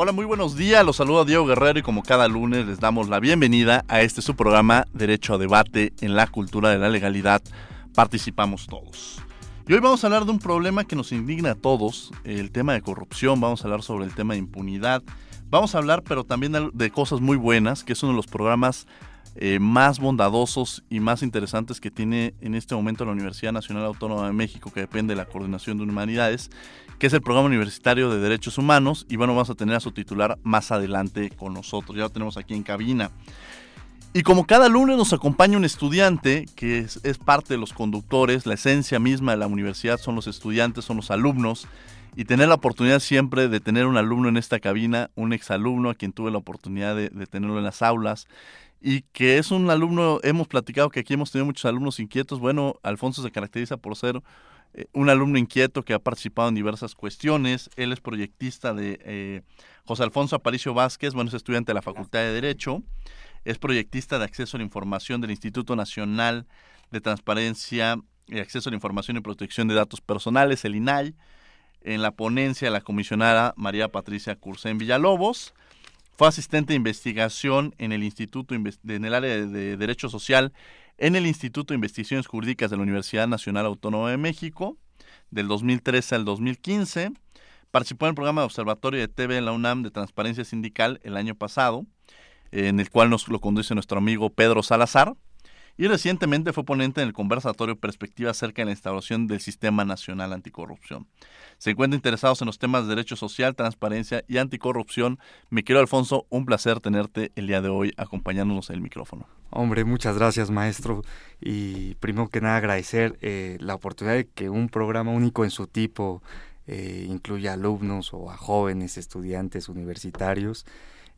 Hola, muy buenos días. Los saludo a Diego Guerrero y como cada lunes les damos la bienvenida a este su programa Derecho a Debate en la cultura de la legalidad. Participamos todos. Y hoy vamos a hablar de un problema que nos indigna a todos, el tema de corrupción, vamos a hablar sobre el tema de impunidad, vamos a hablar pero también de cosas muy buenas, que es uno de los programas eh, más bondadosos y más interesantes que tiene en este momento la Universidad Nacional Autónoma de México, que depende de la Coordinación de Humanidades, que es el Programa Universitario de Derechos Humanos. Y bueno, vamos a tener a su titular más adelante con nosotros. Ya lo tenemos aquí en cabina. Y como cada lunes nos acompaña un estudiante que es, parte de los conductores, la esencia misma de la universidad son los estudiantes, son los alumnos, y tener la oportunidad siempre de tener un alumno en esta cabina, un exalumno a quien tuve la oportunidad de, de tenerlo en las aulas, y que es un alumno, hemos platicado que aquí hemos tenido muchos alumnos inquietos. Bueno, Alfonso se caracteriza por ser eh, un alumno inquieto que ha participado en diversas cuestiones. Él es proyectista de eh, José Alfonso Aparicio Vázquez, bueno, es estudiante de la Facultad de Derecho. Es proyectista de acceso a la información del Instituto Nacional de Transparencia y Acceso a la Información y Protección de Datos Personales, el INAI, en la ponencia de la comisionada María Patricia Cursén Villalobos. Fue asistente de investigación en el Instituto en el área de Derecho Social en el Instituto de Investigaciones Jurídicas de la Universidad Nacional Autónoma de México del 2013 al 2015. Participó en el programa de observatorio de TV en la UNAM de Transparencia Sindical el año pasado, en el cual nos lo conduce nuestro amigo Pedro Salazar. Y recientemente fue ponente en el conversatorio Perspectiva acerca de la instauración del Sistema Nacional Anticorrupción se encuentran interesados en los temas de derecho social, transparencia y anticorrupción. Mi querido Alfonso, un placer tenerte el día de hoy acompañándonos en el micrófono. Hombre, muchas gracias maestro y primero que nada agradecer eh, la oportunidad de que un programa único en su tipo eh, incluya alumnos o a jóvenes estudiantes universitarios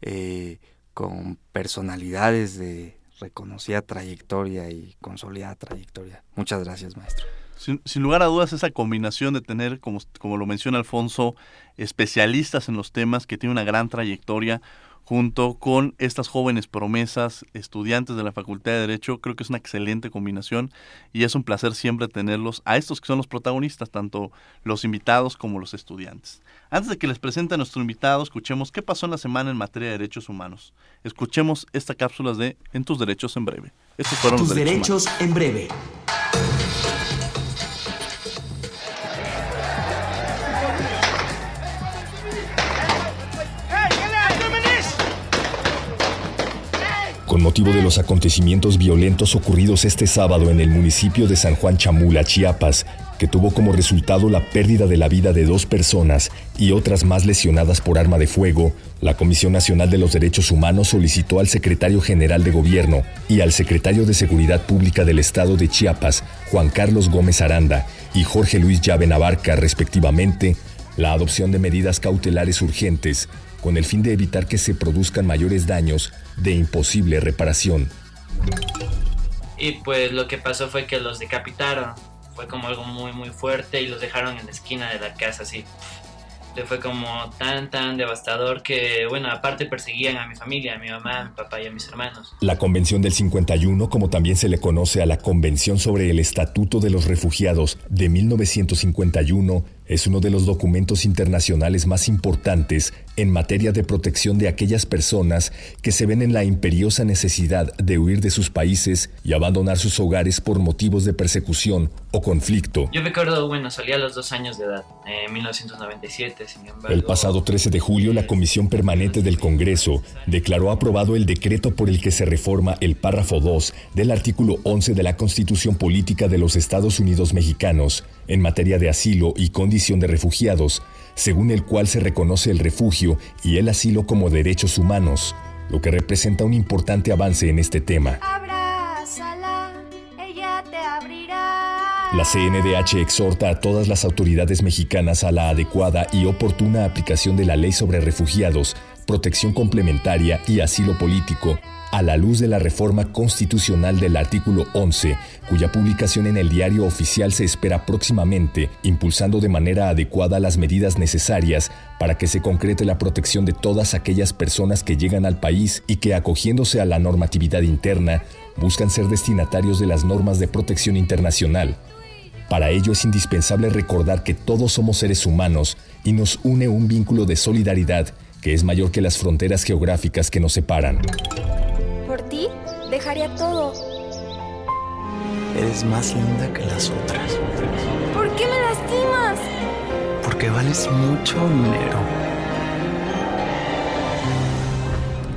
eh, con personalidades de reconocida trayectoria y consolidada trayectoria. Muchas gracias maestro. Sin, lugar a dudas, esa combinación de tener, como, como lo menciona Alfonso, especialistas en los temas que tienen una gran trayectoria, junto con estas jóvenes promesas, estudiantes de la Facultad de Derecho, creo que es una excelente combinación y es un placer siempre tenerlos a estos que son los protagonistas, tanto los invitados como los estudiantes. Antes de que les presente a nuestro invitado, escuchemos qué pasó en la semana en materia de derechos humanos. Escuchemos esta cápsula de En tus derechos en breve. Estos fueron tus los derechos, derechos en breve. Motivo de los acontecimientos violentos ocurridos este sábado en el municipio de San Juan Chamula, Chiapas, que tuvo como resultado la pérdida de la vida de dos personas y otras más lesionadas por arma de fuego, la Comisión Nacional de los Derechos Humanos solicitó al secretario general de Gobierno y al secretario de Seguridad Pública del Estado de Chiapas, Juan Carlos Gómez Aranda y Jorge Luis Llave Navarca, respectivamente, la adopción de medidas cautelares urgentes con el fin de evitar que se produzcan mayores daños de imposible reparación. Y pues lo que pasó fue que los decapitaron. Fue como algo muy muy fuerte y los dejaron en la esquina de la casa así fue como tan, tan devastador que, bueno, aparte perseguían a mi familia, a mi mamá, a mi papá y a mis hermanos. La Convención del 51, como también se le conoce a la Convención sobre el Estatuto de los Refugiados de 1951, es uno de los documentos internacionales más importantes en materia de protección de aquellas personas que se ven en la imperiosa necesidad de huir de sus países y abandonar sus hogares por motivos de persecución o conflicto. Yo me acuerdo, bueno, salí a los dos años de edad, en 1997, sin embargo. El pasado 13 de julio, la Comisión Permanente del Congreso declaró aprobado el decreto por el que se reforma el párrafo 2 del artículo 11 de la Constitución Política de los Estados Unidos Mexicanos en materia de asilo y condición de refugiados, según el cual se reconoce el refugio y el asilo como derechos humanos, lo que representa un importante avance en este tema. La CNDH exhorta a todas las autoridades mexicanas a la adecuada y oportuna aplicación de la ley sobre refugiados protección complementaria y asilo político, a la luz de la reforma constitucional del artículo 11, cuya publicación en el diario oficial se espera próximamente, impulsando de manera adecuada las medidas necesarias para que se concrete la protección de todas aquellas personas que llegan al país y que, acogiéndose a la normatividad interna, buscan ser destinatarios de las normas de protección internacional. Para ello es indispensable recordar que todos somos seres humanos y nos une un vínculo de solidaridad que es mayor que las fronteras geográficas que nos separan. Dejaría todo. Eres más linda que las otras. ¿Por qué me lastimas? Porque vales mucho dinero.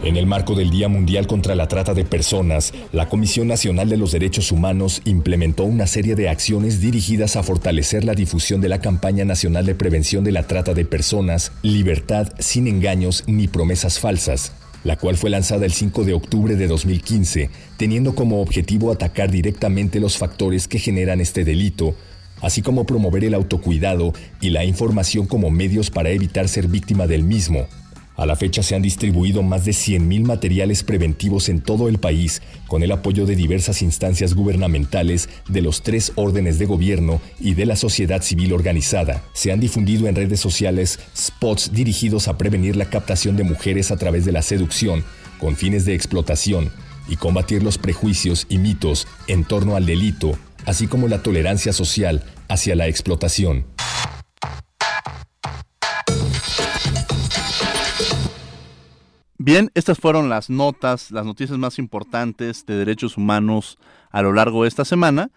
En el marco del Día Mundial contra la Trata de Personas, la Comisión Nacional de los Derechos Humanos implementó una serie de acciones dirigidas a fortalecer la difusión de la campaña nacional de prevención de la trata de personas, Libertad sin engaños ni promesas falsas, la cual fue lanzada el 5 de octubre de 2015, teniendo como objetivo atacar directamente los factores que generan este delito, así como promover el autocuidado y la información como medios para evitar ser víctima del mismo, a la fecha se han distribuido más de 100.000 materiales preventivos en todo el país, con el apoyo de diversas instancias gubernamentales, de los tres órdenes de gobierno y de la sociedad civil organizada. Se han difundido en redes sociales spots dirigidos a prevenir la captación de mujeres a través de la seducción, con fines de explotación, y combatir los prejuicios y mitos en torno al delito, así como la tolerancia social hacia la explotación. Bien, estas fueron las notas, las noticias más importantes de derechos humanos a lo largo de esta semana.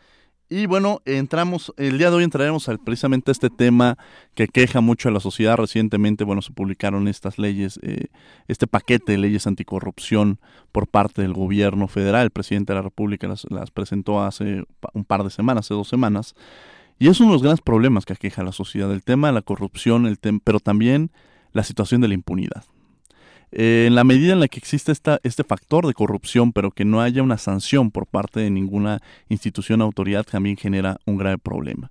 Y bueno, entramos, el día de hoy entraremos al, precisamente a este tema que queja mucho a la sociedad. Recientemente, bueno, se publicaron estas leyes, eh, este paquete de leyes anticorrupción por parte del gobierno federal. El presidente de la República las, presentó hace un par de semanas, hace dos semanas. Y es uno de los grandes problemas que aqueja a la sociedad, el tema de la corrupción, el pero también la situación de la impunidad. Eh, en la medida en la que existe este factor de corrupción, pero que no haya una sanción por parte de ninguna institución o autoridad, también genera un grave problema.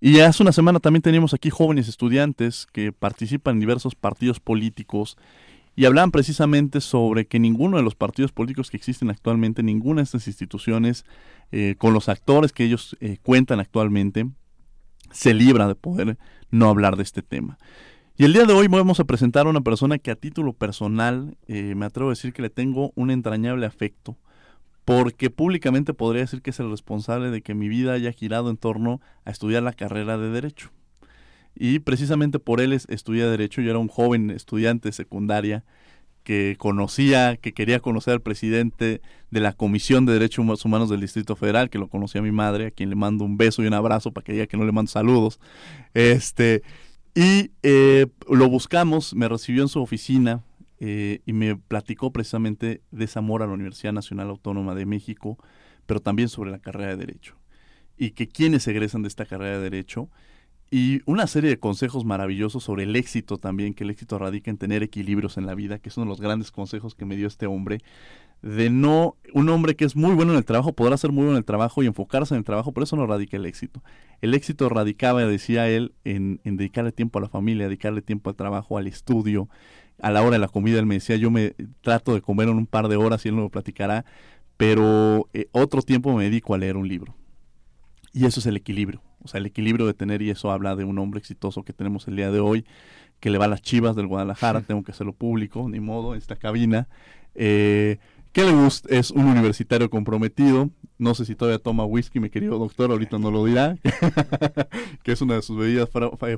Y hace una semana también teníamos aquí jóvenes estudiantes que participan en diversos partidos políticos y hablaban precisamente sobre que ninguno de los partidos políticos que existen actualmente, ninguna de estas instituciones, eh, con los actores que ellos eh, cuentan actualmente, se libra de poder no hablar de este tema. Y el día de hoy vamos a presentar a una persona que a título personal eh, me atrevo a decir que le tengo un entrañable afecto, porque públicamente podría decir que es el responsable de que mi vida haya girado en torno a estudiar la carrera de Derecho. Y precisamente por él estudié Derecho, yo era un joven estudiante de secundaria que conocía, que quería conocer al presidente de la Comisión de Derechos Humanos del Distrito Federal, que lo conocía mi madre, a quien le mando un beso y un abrazo para que diga que no le mando saludos. Este, y eh, lo buscamos, me recibió en su oficina eh, y me platicó precisamente de ese amor a la Universidad Nacional Autónoma de México, pero también sobre la carrera de Derecho. Y que quienes egresan de esta carrera de Derecho. Y una serie de consejos maravillosos sobre el éxito también, que el éxito radica en tener equilibrios en la vida, que es uno de los grandes consejos que me dio este hombre de no, un hombre que es muy bueno en el trabajo podrá ser muy bueno en el trabajo y enfocarse en el trabajo, pero eso no radica el éxito. El éxito radicaba, decía él, en, dedicarle tiempo a la familia, dedicarle tiempo al trabajo, al estudio, a la hora de la comida. Él me decía, yo me trato de comer en un par de horas y él me lo platicará, pero eh, otro tiempo me dedico a leer un libro. Y eso es el equilibrio, o sea, el equilibrio de tener, y eso habla de un hombre exitoso que tenemos el día de hoy, que le va a las chivas del Guadalajara, tengo que hacerlo público, ni modo, en esta cabina. Eh, Kelly es un universitario comprometido. No sé si todavía toma whisky, mi querido doctor, ahorita no lo dirá. que es una de sus bebidas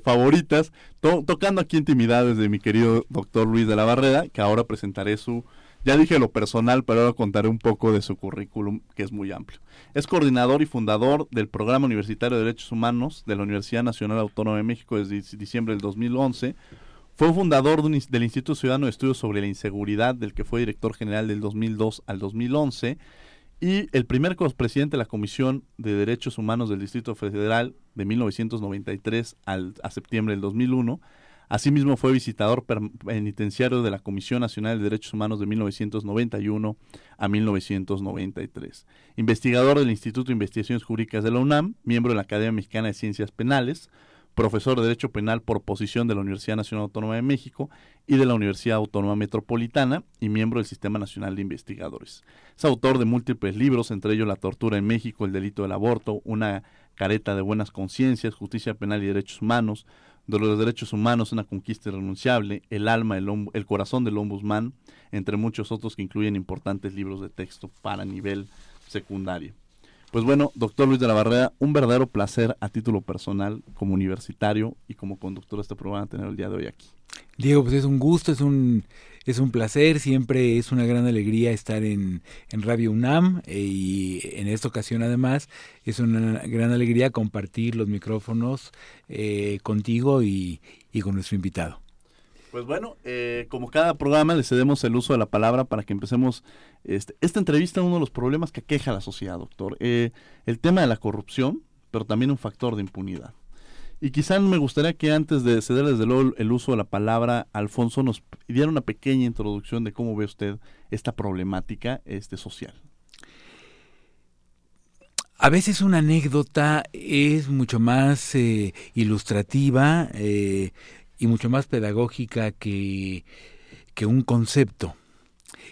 favoritas. tocando aquí intimidades de mi querido doctor Luis de la Barrera, que ahora presentaré su. Ya dije lo personal, pero ahora contaré un poco de su currículum, que es muy amplio. Es coordinador y fundador del Programa Universitario de Derechos Humanos de la Universidad Nacional Autónoma de México desde diciembre del 2011 fue fundador del Instituto Ciudadano de Estudios sobre la Inseguridad, del que fue director general del 2002 al 2011, y el primer presidente de la Comisión de Derechos Humanos del Distrito Federal de 1993 al, a septiembre del 2001. Asimismo fue visitador penitenciario de la Comisión Nacional de Derechos Humanos de 1991 a 1993. Investigador del Instituto de Investigaciones Jurídicas de la UNAM, miembro de la Academia Mexicana de Ciencias Penales, profesor de Derecho Penal por posición de la Universidad Nacional Autónoma de México y de la Universidad Autónoma Metropolitana y miembro del Sistema Nacional de Investigadores. Es autor de múltiples libros, entre ellos La tortura en México, El delito del aborto, Una careta de buenas conciencias, Justicia Penal y Derechos Humanos, de los derechos humanos, una conquista irrenunciable, el alma, el, el corazón del ombudsman, entre muchos otros que incluyen importantes libros de texto para nivel secundario. Pues bueno, doctor Luis de la Barrera, un verdadero placer a título personal, como universitario y como conductor de este programa, tener el día de hoy aquí. Diego, pues es un gusto, es un, es un placer, siempre es una gran alegría estar en, en Radio UNAM eh, y en esta ocasión además es una gran alegría compartir los micrófonos eh, contigo y, y con nuestro invitado. Pues bueno, eh, como cada programa le cedemos el uso de la palabra para que empecemos este, esta entrevista. Uno de los problemas que aqueja a la sociedad, doctor, el tema de la corrupción, pero también un factor de impunidad. Y quizá me gustaría que antes de ceder desde luego el uso de la palabra, Alfonso nos diera una pequeña introducción de cómo ve usted esta problemática este, social. A veces una anécdota es mucho más eh, ilustrativa eh, y mucho más pedagógica que, que un concepto.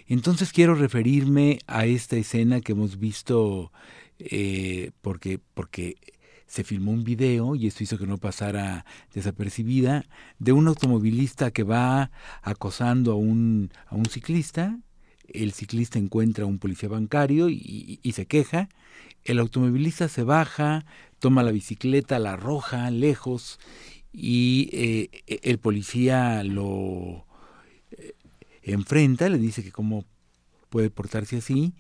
Entonces quiero referirme a esta escena que hemos visto eh, porque, porque se filmó un video, y esto hizo que no pasara desapercibida, de un automovilista que va acosando a un, a un ciclista. El ciclista encuentra a un policía bancario y, y, se queja. El automovilista se baja, toma la bicicleta, la arroja lejos y eh, el policía lo eh, enfrenta, le dice que cómo puede portarse así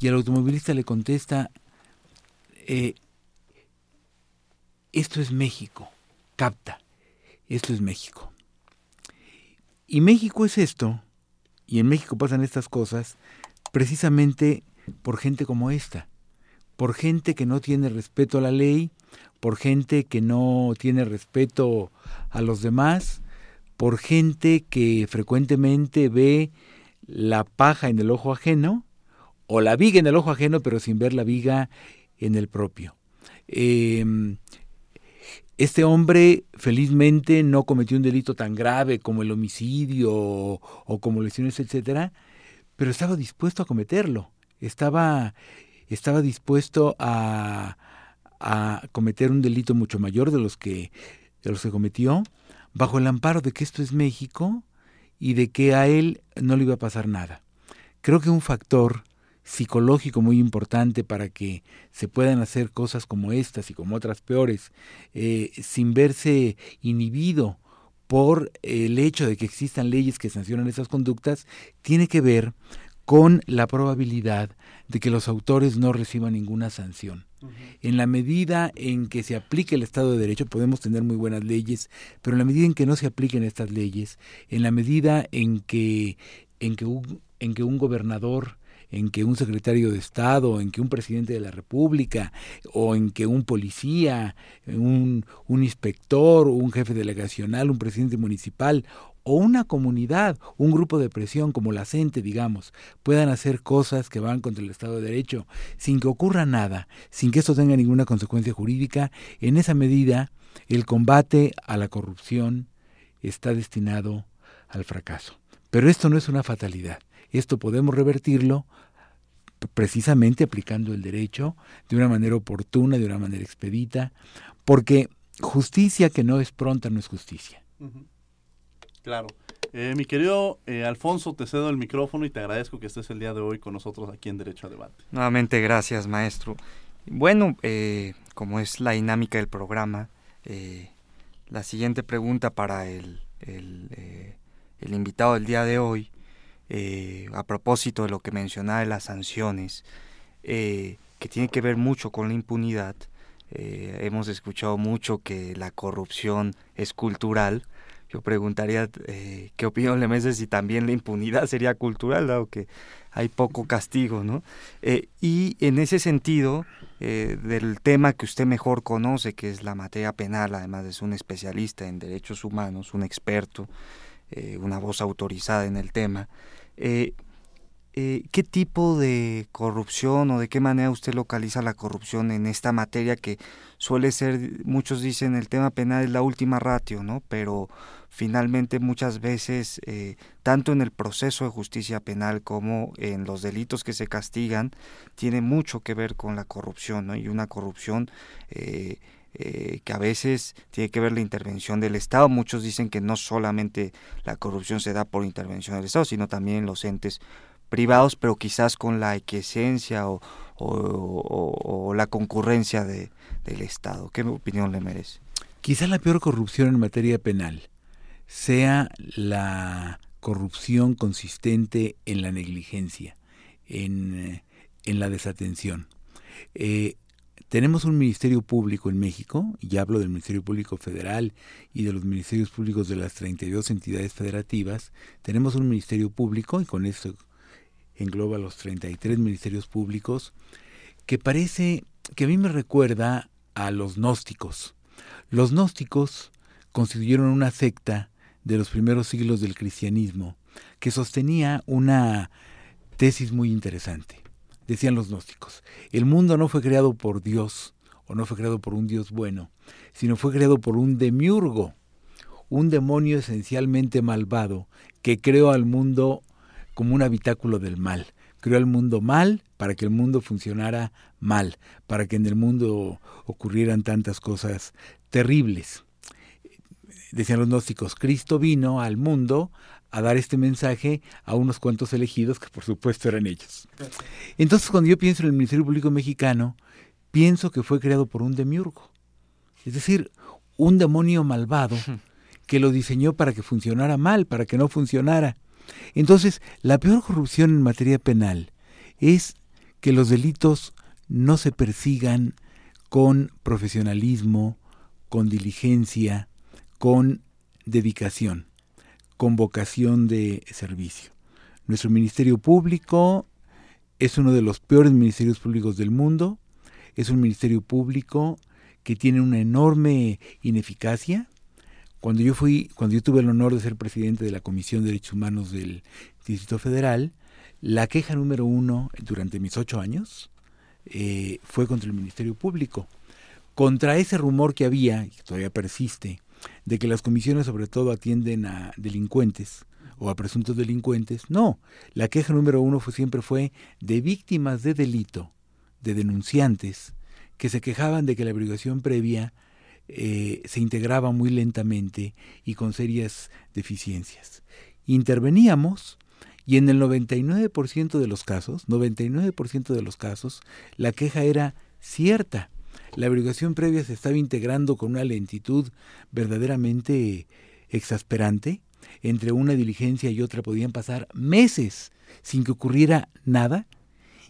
y el automovilista le contesta, eh, esto es México, capta, esto es México. Y México es esto, y en México pasan estas cosas, precisamente por gente como esta, por gente que no tiene respeto a la ley, por gente que no tiene respeto a los demás, por gente que frecuentemente ve la paja en el ojo ajeno, o la viga en el ojo ajeno, pero sin ver la viga en el propio. Eh, este hombre felizmente no cometió un delito tan grave como el homicidio o, como lesiones, etcétera, pero estaba dispuesto a cometerlo. Estaba, estaba dispuesto a, a cometer un delito mucho mayor de los que de los que cometió, bajo el amparo de que esto es México y de que a él no le iba a pasar nada. Creo que un factor psicológico muy importante para que se puedan hacer cosas como estas y como otras peores, eh, sin verse inhibido por el hecho de que existan leyes que sancionan esas conductas, tiene que ver con la probabilidad de que los autores no reciban ninguna sanción. En la medida en que se aplique el Estado de Derecho, podemos tener muy buenas leyes, pero en la medida en que no se apliquen estas leyes, en la medida en que, en que, un, en que un gobernador en que un secretario de Estado, en que un presidente de la República, o en que un policía, un, un inspector, un jefe delegacional, un presidente municipal, o una comunidad, un grupo de presión como la CENTE, digamos, puedan hacer cosas que van contra el Estado de Derecho sin que ocurra nada, sin que esto tenga ninguna consecuencia jurídica, en esa medida el combate a la corrupción está destinado al fracaso. Pero esto no es una fatalidad. Esto podemos revertirlo precisamente aplicando el derecho de una manera oportuna, de una manera expedita, porque justicia que no es pronta no es justicia. Claro. Eh, mi querido eh, Alfonso, te cedo el micrófono y te agradezco que estés el día de hoy con nosotros aquí en Derecho a Debate. Nuevamente, gracias, maestro. Bueno, eh, como es la dinámica del programa, la siguiente pregunta para el, el, el invitado del día de hoy eh, a propósito de lo que mencionaba de las sanciones, eh, que tiene que ver mucho con la impunidad. Eh, hemos escuchado mucho que la corrupción es cultural. Yo preguntaría qué opinión le merece si también la impunidad sería cultural, dado que hay poco castigo, ¿no? y en ese sentido, del tema que usted mejor conoce, que es la materia penal, además de ser un especialista en derechos humanos, un experto, una voz autorizada en el tema, eh, eh, ¿qué tipo de corrupción o de qué manera usted localiza la corrupción en esta materia que suele ser, muchos dicen, el tema penal es la última ratio, ¿no? Pero finalmente muchas veces, eh, tanto en el proceso de justicia penal como en los delitos que se castigan, tiene mucho que ver con la corrupción. Y una corrupción... Eh, eh, que a veces tiene que ver la intervención del Estado. Muchos dicen que no solamente la corrupción se da por intervención del Estado, sino también los entes privados, pero quizás con la equiesencia o, o, la concurrencia de, del Estado. ¿Qué opinión le merece? Quizás la peor corrupción en materia penal sea la corrupción consistente en la negligencia, en, en la desatención. Eh, tenemos un Ministerio Público en México, y hablo del Ministerio Público Federal y de los Ministerios Públicos de las 32 entidades federativas. Tenemos un Ministerio Público, y con esto engloba los 33 ministerios públicos, que parece, que a mí me recuerda a los gnósticos. Los gnósticos constituyeron una secta de los primeros siglos del cristianismo que sostenía una tesis muy interesante decían los gnósticos. El mundo no fue creado por Dios, o no fue creado por un Dios bueno, sino fue creado por un demiurgo, un demonio esencialmente malvado que creó al mundo como un habitáculo del mal. Creó al mundo mal para que el mundo funcionara mal, para que en el mundo ocurrieran tantas cosas terribles. Decían los gnósticos, Cristo vino al mundo a dar este mensaje a unos cuantos elegidos que por supuesto eran ellos. Entonces cuando yo pienso en el Ministerio Público Mexicano, pienso que fue creado por un demiurgo, es decir, un demonio malvado que lo diseñó para que funcionara mal, para que no funcionara. Entonces, la peor corrupción en materia penal es que los delitos no se persigan con profesionalismo, con diligencia, con dedicación con vocación de servicio. Nuestro Ministerio Público es uno de los peores ministerios públicos del mundo, es un ministerio público que tiene una enorme ineficacia. Cuando yo fui, cuando yo tuve el honor de ser presidente de la Comisión de Derechos Humanos del Distrito Federal, la queja número uno durante mis ocho años eh, fue contra el Ministerio Público, contra ese rumor que había, y que todavía persiste, de que las comisiones sobre todo atienden a delincuentes o a presuntos delincuentes. No, la queja número uno fue, siempre fue de víctimas de delito, de denunciantes, que se quejaban de que la averiguación previa eh, se integraba muy lentamente y con serias deficiencias. Interveníamos y en el 99% de los casos, 99% de los casos, la queja era cierta la averiguación previa se estaba integrando con una lentitud verdaderamente exasperante. Entre una diligencia y otra podían pasar meses sin que ocurriera nada.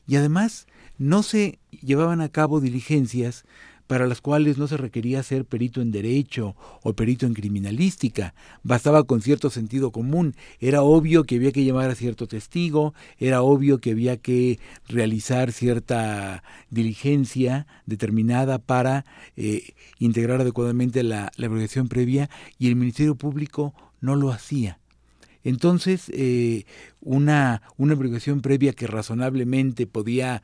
Y además no se llevaban a cabo diligencias para las cuales no se requería ser perito en derecho o perito en criminalística, bastaba con cierto sentido común, era obvio que había que llamar a cierto testigo, era obvio que había que realizar cierta diligencia determinada para eh, integrar adecuadamente la, la previa y el Ministerio Público no lo hacía. Entonces, eh, una, una obligación previa que razonablemente podía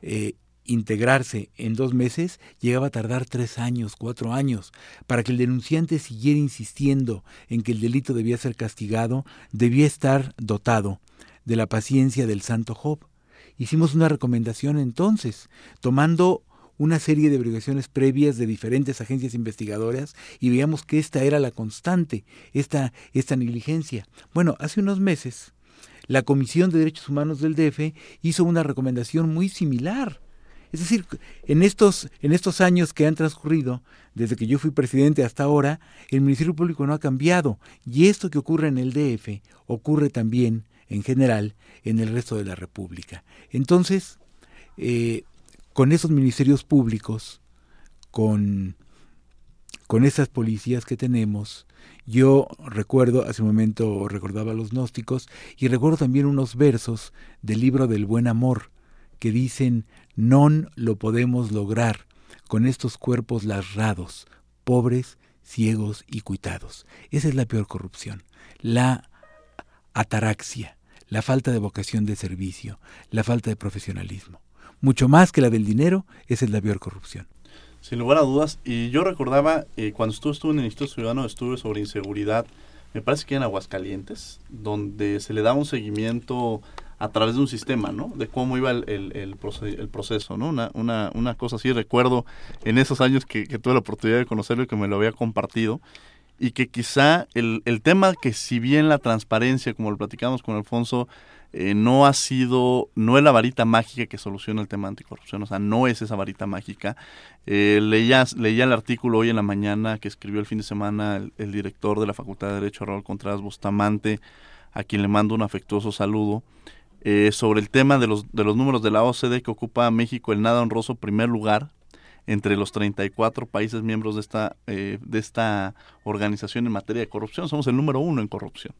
eh, integrarse en dos meses llegaba a tardar tres años, cuatro años. Para que el denunciante siguiera insistiendo en que el delito debía ser castigado, debía estar dotado de la paciencia del santo Job. Hicimos una recomendación entonces, tomando una serie de obligaciones previas de diferentes agencias investigadoras y veíamos que esta era la constante, esta, esta negligencia. Bueno, hace unos meses la Comisión de Derechos Humanos del DF hizo una recomendación muy similar es decir, en estos, en estos años que han transcurrido, desde que yo fui presidente hasta ahora, el Ministerio Público no ha cambiado. Y esto que ocurre en el DF ocurre también, en general, en el resto de la República. Entonces, eh, con esos ministerios públicos, con, con esas policías que tenemos, yo recuerdo, hace un momento recordaba los gnósticos, y recuerdo también unos versos del libro del buen amor, que dicen non lo podemos lograr con estos cuerpos lasrados, pobres, ciegos y cuitados. Esa es la peor corrupción, la ataraxia, la falta de vocación de servicio, la falta de profesionalismo. Mucho más que la del dinero, esa es la peor corrupción. Sin lugar a dudas, y yo recordaba, eh, cuando estuve, estuve en el Instituto Ciudadano, estuve sobre inseguridad, me parece que en Aguascalientes, donde se le daba un seguimiento a través de un sistema, ¿no? De cómo iba el, el, proceso, ¿no? Una, una, una, cosa así, recuerdo en esos años que, tuve la oportunidad de conocerlo y que me lo había compartido, y que quizá el, el tema que si bien la transparencia, como lo platicamos con Alfonso, eh, no ha sido, no es la varita mágica que soluciona el tema anticorrupción, o sea, no es esa varita mágica. Eh, leía, leía el artículo hoy en la mañana que escribió el fin de semana el, director de la Facultad de Derecho, Raúl Contreras Bustamante, a quien le mando un afectuoso saludo, eh, sobre el tema de los, de los números de la OCDE que ocupa México el nada honroso primer lugar entre los 34 países miembros de esta, eh, de esta organización en materia de corrupción. Somos el número uno en corrupción.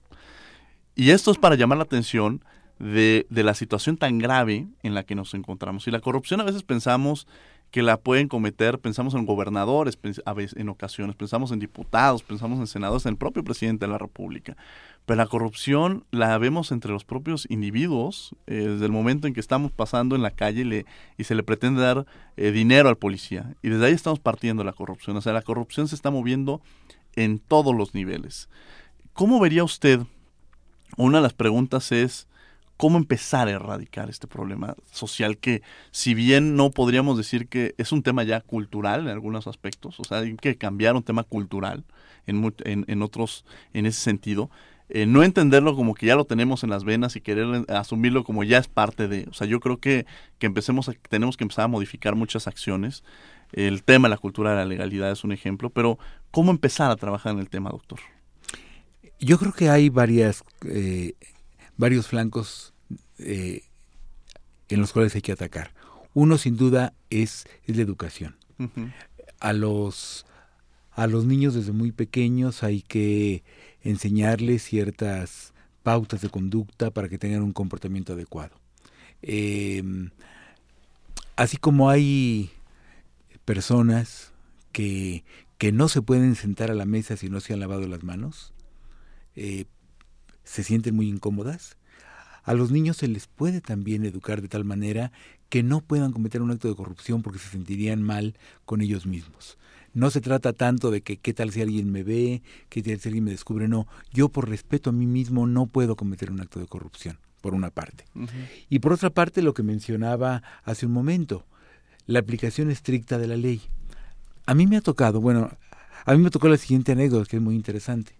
Y esto es para llamar la atención de, de, la situación tan grave en la que nos encontramos. Y la corrupción a veces pensamos que la pueden cometer, pensamos en gobernadores, en ocasiones, pensamos en diputados, pensamos en senadores, en el propio presidente de la República. Pero la corrupción la vemos entre los propios individuos eh, desde el momento en que estamos pasando en la calle y, le, y se le pretende dar eh, dinero al policía. Y desde ahí estamos partiendo la corrupción. O sea, la corrupción se está moviendo en todos los niveles. ¿Cómo vería usted? Una de las preguntas es, ¿cómo empezar a erradicar este problema social que, si bien no podríamos decir que es un tema ya cultural en algunos aspectos, o sea, hay que cambiar un tema cultural en, en, otros, en ese sentido, eh, no entenderlo como que ya lo tenemos en las venas y querer asumirlo como ya es parte de, o sea, yo creo que, que empecemos a, tenemos que empezar a modificar muchas acciones. El tema de la cultura de la legalidad es un ejemplo, pero ¿cómo empezar a trabajar en el tema, doctor? Yo creo que hay varias, eh, varios flancos eh, en los cuales hay que atacar. Uno, sin duda, es, es la educación. A los a los niños desde muy pequeños hay que enseñarles ciertas pautas de conducta para que tengan un comportamiento adecuado. Em, así como hay personas que, que, no se pueden sentar a la mesa si no se han lavado las manos, eh, se sienten muy incómodas. A los niños se les puede también educar de tal manera que no puedan cometer un acto de corrupción porque se sentirían mal con ellos mismos. No se trata tanto de que qué tal si alguien me ve, qué tal si alguien me descubre, no. Yo por respeto a mí mismo no puedo cometer un acto de corrupción, por una parte. Y por otra parte, lo que mencionaba hace un momento, la aplicación estricta de la ley. A mí me ha tocado, bueno, a mí me tocó la siguiente anécdota que es muy interesante.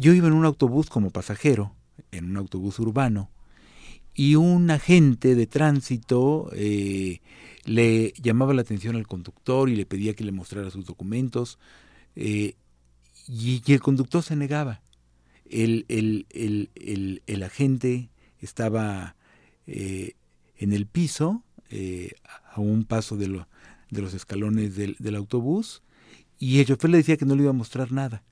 Yo iba en un autobús como pasajero, en un autobús urbano, y un agente de tránsito eh, le llamaba la atención al conductor y le pedía que le mostrara sus documentos eh, y, el conductor se negaba. El, el, el, el agente estaba eh, en el piso, eh, a un paso de, lo, de los escalones del, del, autobús, y el chofer le decía que no le iba a mostrar nada.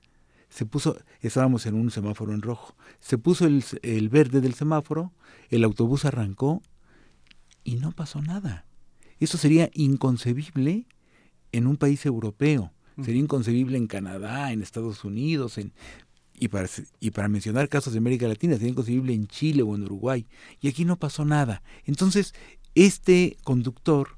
Se puso, estábamos en un semáforo en rojo, se puso el, el verde del semáforo, el autobús arrancó y no pasó nada. Eso sería inconcebible en un país europeo, sería inconcebible en Canadá, en Estados Unidos, en, y, para, y para mencionar casos de América Latina, sería inconcebible en Chile o en Uruguay. Y aquí no pasó nada. Entonces, este conductor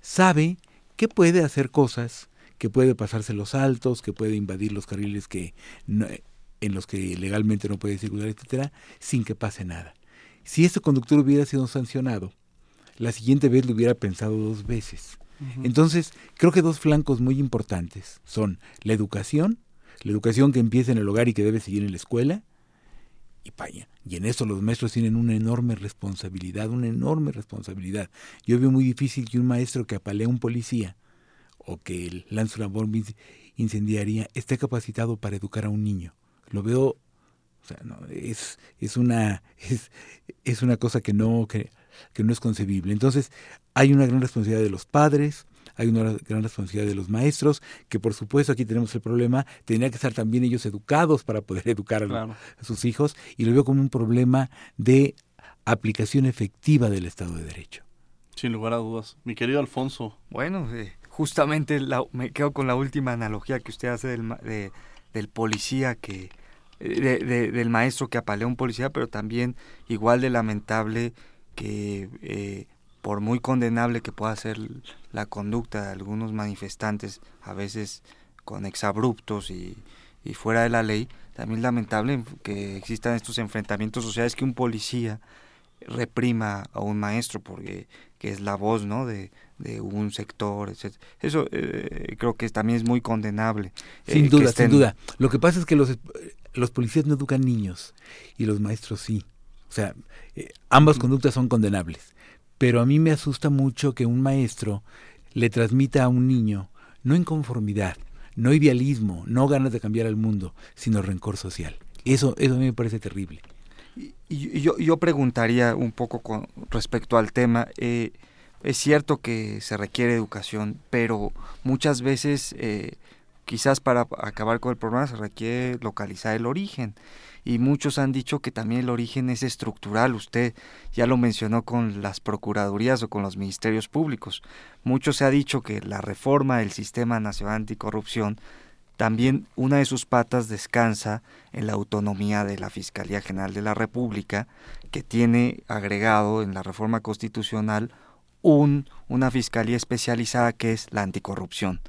sabe que puede hacer cosas, que puede pasarse los altos, que puede invadir los carriles que en los que legalmente no puede circular, etcétera, sin que pase nada. Si este conductor hubiera sido sancionado, la siguiente vez lo hubiera pensado dos veces. Entonces, creo que dos flancos muy importantes son la educación, la educación que empieza en el hogar y que debe seguir en la escuela, y paña. Y en eso los maestros tienen una enorme responsabilidad, una enorme responsabilidad. Yo veo muy difícil que un maestro que apalea a un policía o que lanza una bomba incendiaria esté capacitado para educar a un niño. Lo veo, o sea, no, es, es, una, es, es una cosa que no, que que no es concebible. Entonces, hay una gran responsabilidad de los padres, hay una gran responsabilidad de los maestros, que por supuesto aquí tenemos el problema, tendrían que estar también ellos educados para poder educar a, sus hijos, y lo veo como un problema de aplicación efectiva del Estado de Derecho. Sin lugar a dudas. Mi querido Alfonso. Bueno, eh, justamente me quedo con la última analogía que usted hace del, del policía que del maestro que apalea a un policía, pero también igual de lamentable que eh, por muy condenable que pueda ser la conducta de algunos manifestantes, a veces con exabruptos y, y fuera de la ley, también lamentable que existan estos enfrentamientos sociales que un policía reprima a un maestro porque que es la voz ¿no? de, de un sector, etc. Eso eh, creo que también es muy condenable. Sin duda, sin duda. Lo que pasa es que los, los policías no educan niños y los maestros sí. O sea, eh, ambas conductas son condenables. Pero a mí me asusta mucho que un maestro le transmita a un niño no inconformidad, no idealismo, no ganas de cambiar al mundo, sino rencor social. Eso, eso a mí me parece terrible. Y, yo, yo preguntaría un poco con respecto al tema. Eh, es cierto que se requiere educación, pero muchas veces, eh, quizás para acabar con el problema, se requiere localizar el origen y muchos han dicho que también el origen es estructural. Usted ya lo mencionó con las procuradurías o con los ministerios públicos. Mucho se ha dicho que la reforma del sistema nacional anticorrupción también una de sus patas descansa en la autonomía de la Fiscalía General de la República, que tiene agregado en la reforma constitucional un, una fiscalía especializada que es la anticorrupción.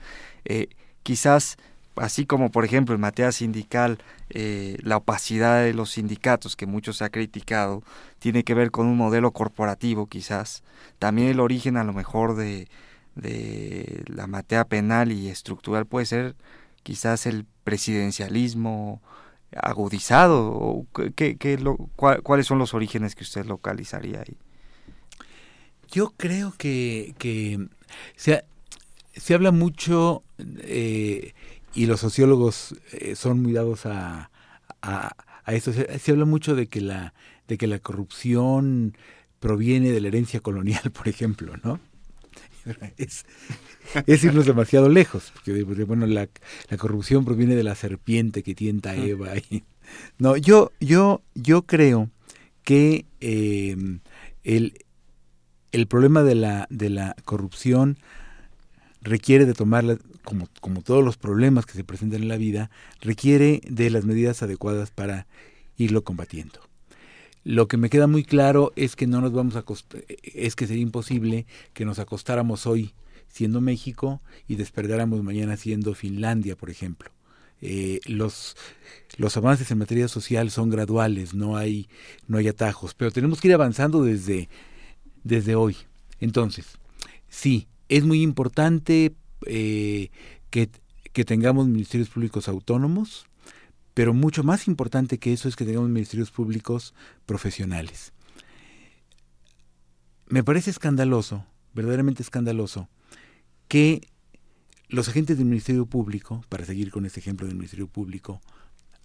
Eh, quizás así como por ejemplo en materia sindical eh, la opacidad de los sindicatos que mucho se ha criticado tiene que ver con un modelo corporativo quizás también el origen a lo mejor de, de la materia penal y estructural puede ser quizás el presidencialismo agudizado ¿qué, cuáles son los orígenes que usted localizaría ahí yo creo que, que se, se habla mucho eh, y los sociólogos eh, son muy dados a, a, esto. Se, habla mucho de que la de que la corrupción proviene de la herencia colonial, por ejemplo, ¿no? Es, es irnos demasiado lejos, porque bueno, la, la, corrupción proviene de la serpiente que tienta a Eva. no, yo, yo, yo creo que em, el, el problema de la, de la corrupción requiere de tomarla, como, como todos los problemas que se presentan en la vida, requiere de las medidas adecuadas para irlo combatiendo. Lo que me queda muy claro es que no nos vamos a es que sería imposible que nos acostáramos hoy siendo México y despertáramos mañana siendo Finlandia, por ejemplo. Eh, los, los avances en materia social son graduales, no hay, no hay atajos, pero tenemos que ir avanzando desde, desde hoy. Entonces, sí, es muy importante eh, que, tengamos ministerios públicos autónomos, pero mucho más importante que eso es que tengamos ministerios públicos profesionales. Me parece escandaloso, verdaderamente escandaloso, que los agentes del Ministerio Público, para seguir con este ejemplo del Ministerio Público,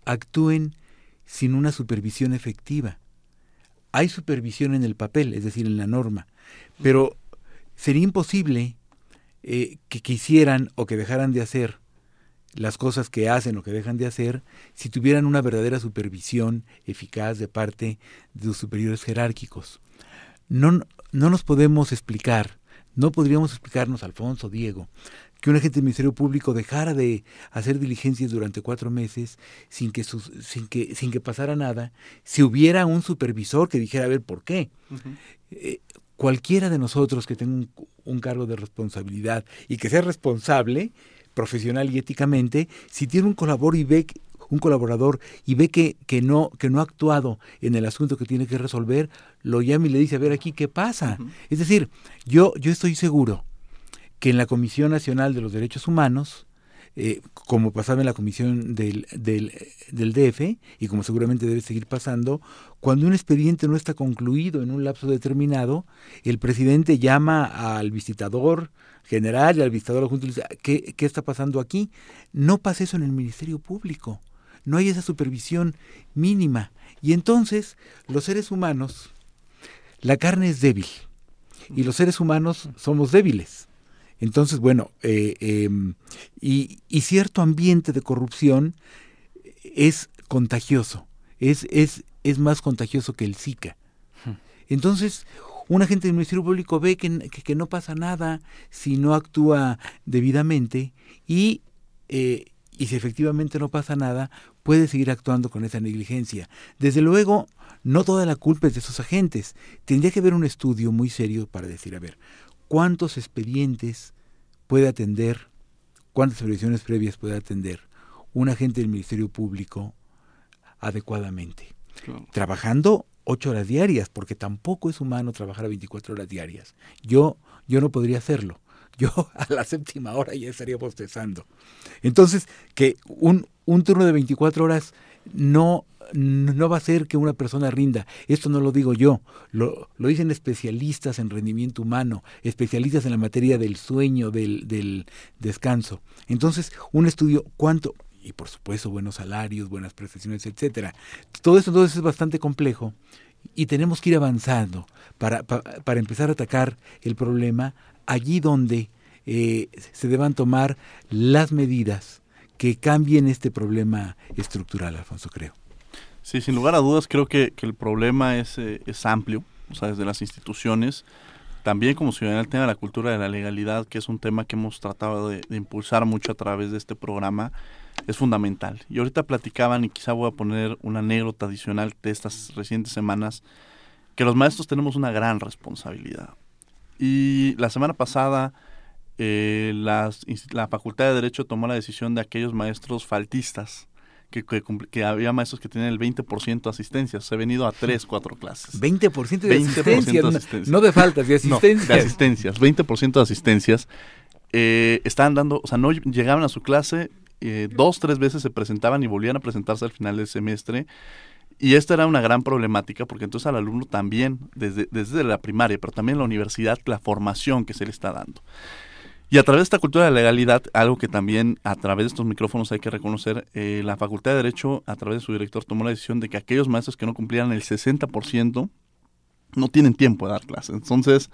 actúen sin una supervisión efectiva. Hay supervisión en el papel, es decir, en la norma, pero sería imposible eh, que quisieran o que dejaran de hacer las cosas que hacen o que dejan de hacer si tuvieran una verdadera supervisión eficaz de parte de los superiores jerárquicos. No, no nos podemos explicar, no podríamos explicarnos, Alfonso, Diego, que un agente del Ministerio Público dejara de hacer diligencias durante cuatro meses sin que, sin que, sin que pasara nada, si hubiera un supervisor que dijera, a ver, ¿por qué? cualquiera de nosotros que tenga un, cargo de responsabilidad y que sea responsable profesional y éticamente, si tiene un colaborador y ve un colaborador y ve que, que, no, que no ha actuado en el asunto que tiene que resolver, lo llama y le dice, a ver aquí, ¿qué pasa? Es decir, yo, yo estoy seguro que en la Comisión Nacional de los Derechos Humanos, eh, como pasaba en la comisión del, del, DF y como seguramente debe seguir pasando, cuando un expediente no está concluido en un lapso determinado, el presidente llama al visitador general y al visitador adjunto y dice, ¿qué, ¿qué está pasando aquí? No pasa eso en el Ministerio Público, no hay esa supervisión mínima. Y entonces los seres humanos, la carne es débil y los seres humanos somos débiles. Entonces, bueno, eh, em, y, cierto ambiente de corrupción es contagioso, es, es, es más contagioso que el Zika. Entonces, un agente del Ministerio Público ve que, que, no pasa nada si no actúa debidamente y, eh, y si efectivamente no pasa nada, puede seguir actuando con esa negligencia. Desde luego, no toda la culpa es de esos agentes. Tendría que haber un estudio muy serio para decir, a ver, ¿cuántos expedientes puede atender, cuántas previsiones previas puede atender un agente del Ministerio Público adecuadamente? Trabajando ocho horas diarias, porque tampoco es humano trabajar a 24 horas diarias. Yo, yo no podría hacerlo. Yo a la séptima hora ya estaría bostezando. Entonces, que un, un turno de 24 horas no, no va a hacer que una persona rinda. Esto no lo digo yo, lo, lo, dicen especialistas en rendimiento humano, especialistas en la materia del sueño, del, del descanso. Entonces, un estudio, ¿cuánto? Y por supuesto, buenos salarios, buenas prestaciones, etcétera. Todo esto entonces es bastante complejo y tenemos que ir avanzando para, para, para empezar a atacar el problema allí donde eh, se deban tomar las medidas que cambien este problema estructural, Alfonso, creo. Sí, sin lugar a dudas, creo que, el problema es, eh, es amplio, o sea, desde las instituciones, también como ciudadanía el tema de la cultura de la legalidad, que es un tema que hemos tratado de, de, impulsar mucho a través de este programa, es fundamental. Y ahorita platicaban, y quizá voy a poner una anécdota adicional de estas recientes semanas, que los maestros tenemos una gran responsabilidad. Y la semana pasada eh, las, la Facultad de Derecho tomó la decisión de aquellos maestros faltistas, que, que, que había maestros que tenían el 20% de asistencia, se ha venido a 3, 4 clases. 20% de 20 asistencia, de asistencia. No, de faltas, de asistencias. No, de asistencias, 20% de asistencias. Eh, estaban dando, o sea, no llegaban a su clase, eh, dos, tres veces se presentaban y volvían a presentarse al final del semestre. Y esta era una gran problemática porque entonces al alumno también, desde, desde la primaria, pero también en la universidad, la formación que se le está dando. Y a través de esta cultura de legalidad, algo que también a través de estos micrófonos hay que reconocer, eh, la Facultad de Derecho, a través de su director, tomó la decisión de que aquellos maestros que no cumplieran el 60% no tienen tiempo de dar clases. Entonces,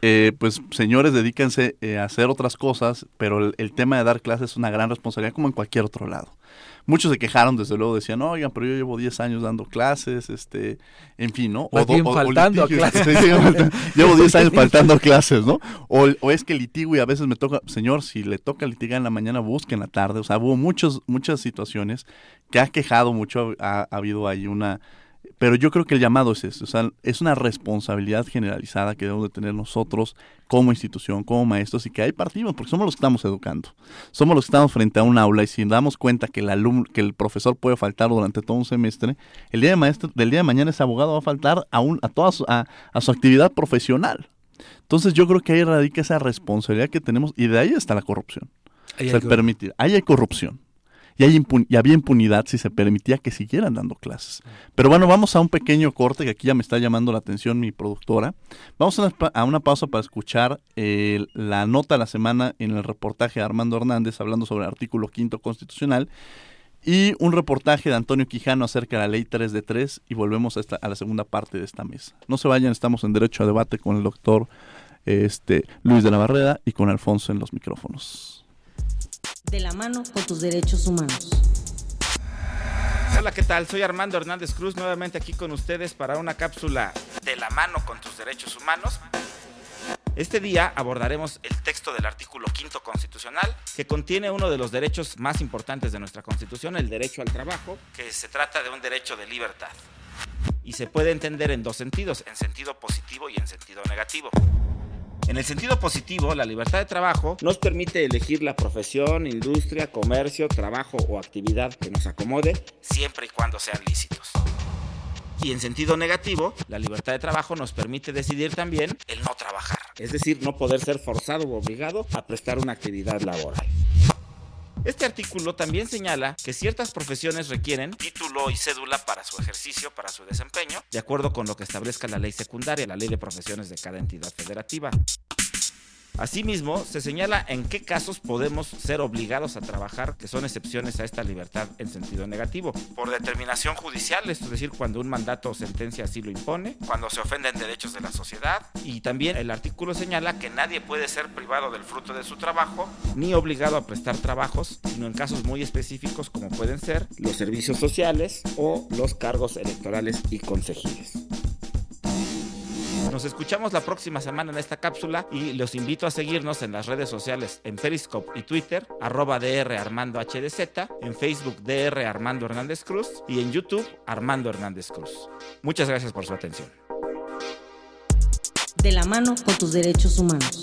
eh, pues señores, dedíquense eh, a hacer otras cosas, pero el, el, tema de dar clases es una gran responsabilidad como en cualquier otro lado. Muchos se quejaron, desde luego, decían, oigan, pero yo llevo 10 años dando clases, este, en fin, ¿no? O, o, faltando o clases. llevo 10 años faltando clases, ¿no? O, o, es que litigo y a veces me toca, señor, si le toca litigar en la mañana, busque en la tarde. O sea, hubo muchos, muchas situaciones que ha quejado mucho, ha, ha habido ahí una pero yo creo que el llamado es eso, o sea, es una responsabilidad generalizada que debemos de tener nosotros como institución, como maestros y que hay partimos, porque somos los que estamos educando. Somos los que estamos frente a un aula y si damos cuenta que el alumno, que el profesor puede faltar durante todo un semestre, el día de maestro, del día de mañana ese abogado va a faltar a, un, a toda su, a, a su actividad profesional. Entonces yo creo que ahí radica esa responsabilidad que tenemos y de ahí está la corrupción. Ahí o sea, permitir, ahí hay corrupción y, había impunidad si se permitía que siguieran dando clases. Pero bueno, vamos a un pequeño corte que aquí ya me está llamando la atención mi productora. Vamos a una, a una pausa para escuchar eh, la nota de la semana en el reportaje de Armando Hernández hablando sobre el artículo quinto constitucional y un reportaje de Antonio Quijano acerca de la ley 3 de 3 y volvemos a, esta, a la segunda parte de esta mesa. No se vayan, estamos en Derecho a Debate con el doctor este, Luis de la Barrera y con Alfonso en los micrófonos de la mano con tus derechos humanos. Hola, ¿qué tal? Soy Armando Hernández Cruz, nuevamente aquí con ustedes para una cápsula de la mano con tus derechos humanos. Este día abordaremos el texto del artículo quinto constitucional, que contiene uno de los derechos más importantes de nuestra Constitución, el derecho al trabajo, que se trata de un derecho de libertad. Y se puede entender en dos sentidos, en sentido positivo y en sentido negativo. En el sentido positivo, la libertad de trabajo nos permite elegir la profesión, industria, comercio, trabajo o actividad que nos acomode, siempre y cuando sean lícitos. Y en sentido negativo, la libertad de trabajo nos permite decidir también el no trabajar, es decir, no poder ser forzado o obligado a prestar una actividad laboral. Este artículo también señala que ciertas profesiones requieren título y cédula para su ejercicio, para su desempeño, de acuerdo con lo que establezca la ley secundaria, la ley de profesiones de cada entidad federativa. Asimismo, se señala en qué casos podemos ser obligados a trabajar, que son excepciones a esta libertad en sentido negativo. Por determinación judicial, es decir, cuando un mandato o sentencia así lo impone, cuando se ofenden derechos de la sociedad, y también el artículo señala que nadie puede ser privado del fruto de su trabajo, ni obligado a prestar trabajos, sino en casos muy específicos como pueden ser los servicios sociales o los cargos electorales y consejiles. Nos escuchamos la próxima semana en esta cápsula y los invito a seguirnos en las redes sociales en Periscope y Twitter, arroba DR Armando HDZ, en Facebook DR Armando Hernández Cruz y en YouTube Armando Hernández Cruz. Muchas gracias por su atención. De la mano con tus derechos humanos.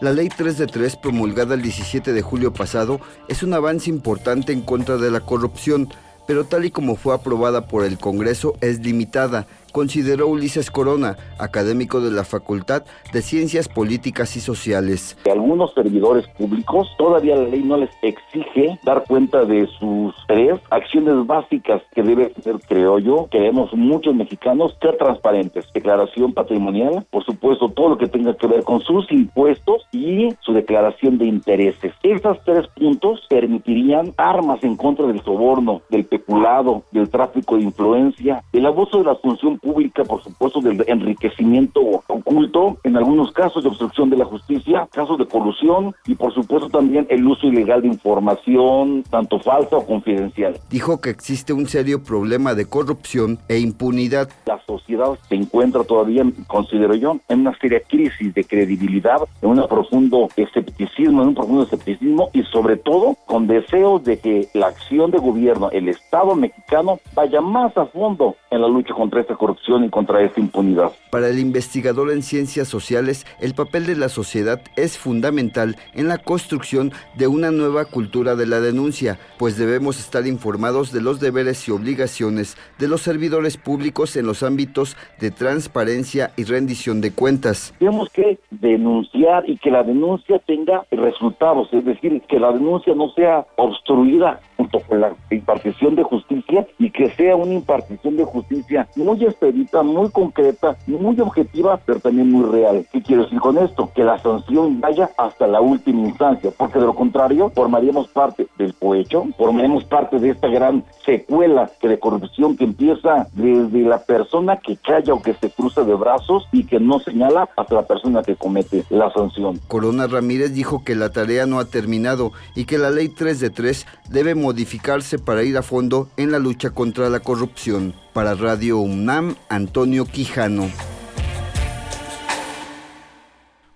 La Ley 3 de 3, promulgada el 17 de julio pasado, es un avance importante en contra de la corrupción, pero tal y como fue aprobada por el Congreso es limitada consideró Ulises Corona, académico de la Facultad de Ciencias Políticas y Sociales. Algunos servidores públicos todavía la ley no les exige dar cuenta de sus tres acciones básicas que debe tener, creo yo, queremos muchos mexicanos ser transparentes. Declaración patrimonial, por supuesto, todo lo que tenga que ver con sus impuestos y su declaración de intereses. Estos tres puntos permitirían armas en contra del soborno, del peculado, del tráfico de influencia, del abuso de la función pública, por supuesto, del enriquecimiento oculto, en algunos casos de obstrucción de la justicia, casos de colusión y, por supuesto, también el uso ilegal de información, tanto falsa o confidencial. Dijo que existe un serio problema de corrupción e impunidad. La sociedad se encuentra todavía, considero yo, en una seria crisis de credibilidad, en un profundo escepticismo, en un profundo escepticismo y, sobre todo, con deseos de que la acción de gobierno, el Estado mexicano, vaya más a fondo en la lucha contra esta corrupción y contra esta impunidad. Para el investigador en ciencias sociales, el papel de la sociedad es fundamental en la construcción de una nueva cultura de la denuncia, pues debemos estar informados de los deberes y obligaciones de los servidores públicos en los ámbitos de transparencia y rendición de cuentas. Tenemos que denunciar y que la denuncia tenga resultados, es decir, que la denuncia no sea obstruida junto con la impartición de justicia y que sea una impartición de justicia muy expedita, muy concreta, muy objetiva, pero también muy real. ¿Qué quiero decir con esto? Que la sanción vaya hasta la última instancia, porque de lo contrario formaríamos parte del cohecho, formaríamos parte de esta gran secuela de corrupción que empieza desde la persona que calla o que se cruza de brazos y que no señala hasta la persona que comete la sanción. Corona Ramírez dijo que la tarea no ha terminado y que la ley 3 de 3 debe modificarse para ir a fondo en la lucha contra la corrupción. Para Radio UNAM, Antonio Quijano.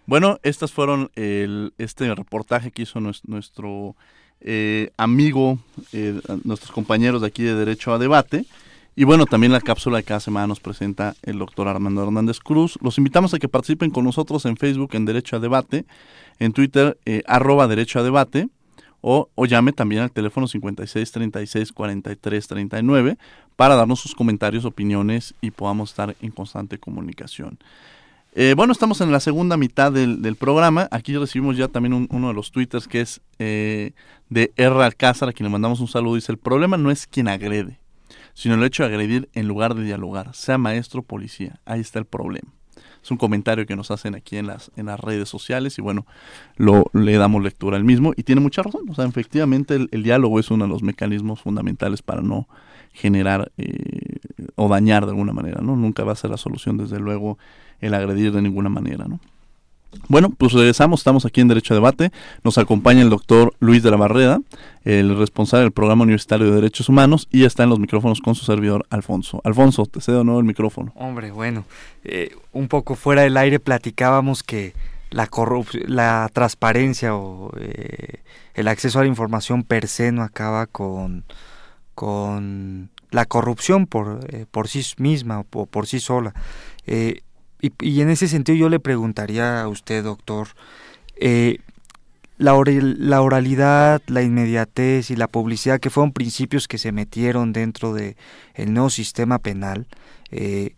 Bueno, estas fueron el, este reportaje que hizo nuestro, eh, amigo, eh, nuestros compañeros de aquí de Derecho a Debate. Y bueno, también la cápsula de cada semana nos presenta el doctor Armando Hernández Cruz. Los invitamos a que participen con nosotros en Facebook en Derecho a Debate, en Twitter eh, arroba Derecho a Debate o, llame también al teléfono 56 36 43 39 para darnos sus comentarios, opiniones y podamos estar en constante comunicación. Eh, bueno, estamos en la segunda mitad del, programa. Aquí recibimos ya también uno de los twitters que es eh, de R. Alcázar, a quien le mandamos un saludo. Dice, el problema no es quien agrede, sino el hecho de agredir en lugar de dialogar, sea maestro o policía. Ahí está el problema es un comentario que nos hacen aquí en las, en las redes sociales y bueno, lo, le damos lectura al mismo y tiene mucha razón. O sea, efectivamente el, diálogo es uno de los mecanismos fundamentales para no generar eh, o dañar de alguna manera, ¿no? Nunca va a ser la solución, desde luego, el agredir de ninguna manera, ¿no? Bueno, pues regresamos, estamos aquí en Derecho a Debate. Nos acompaña el doctor Luis de la Barreda, el responsable del Programa Universitario de Derechos Humanos, y está en los micrófonos con su servidor Alfonso. Alfonso, te cedo nuevo el micrófono. Hombre, bueno, eh, un poco fuera del aire platicábamos que la, la transparencia o eh, el acceso a la información per se no acaba con, con la corrupción por, eh, por sí misma o por, sí sola. Y, en ese sentido yo le preguntaría a usted, doctor, eh, la, la, oralidad, la inmediatez y la publicidad, que fueron principios que se metieron dentro del el nuevo sistema penal, eh,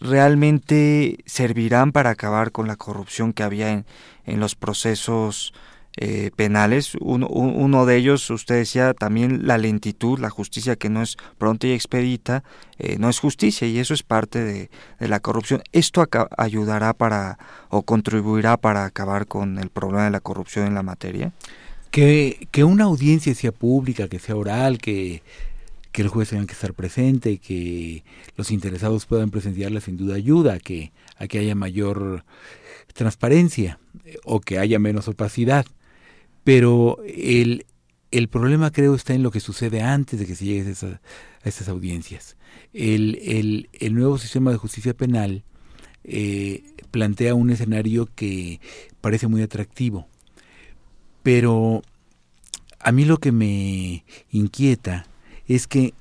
realmente servirán para acabar con la corrupción que había en, en los procesos eh, penales. Uno, uno, de ellos, usted decía también la lentitud, la justicia que no es pronta y expedita, eh, no es justicia y eso es parte de, la corrupción. ¿Esto ayudará para o contribuirá para acabar con el problema de la corrupción en la materia? Que, que una audiencia sea pública, que sea oral, que, que el juez tenga que estar presente, que los interesados puedan presenciarla sin duda ayuda que, a que haya mayor transparencia eh, o que haya menos opacidad pero el, el problema creo está en lo que sucede antes de que se llegue a, esa, a esas audiencias. El, el, el, nuevo sistema de justicia penal eh, plantea un escenario que parece muy atractivo, pero a mí lo que me inquieta es que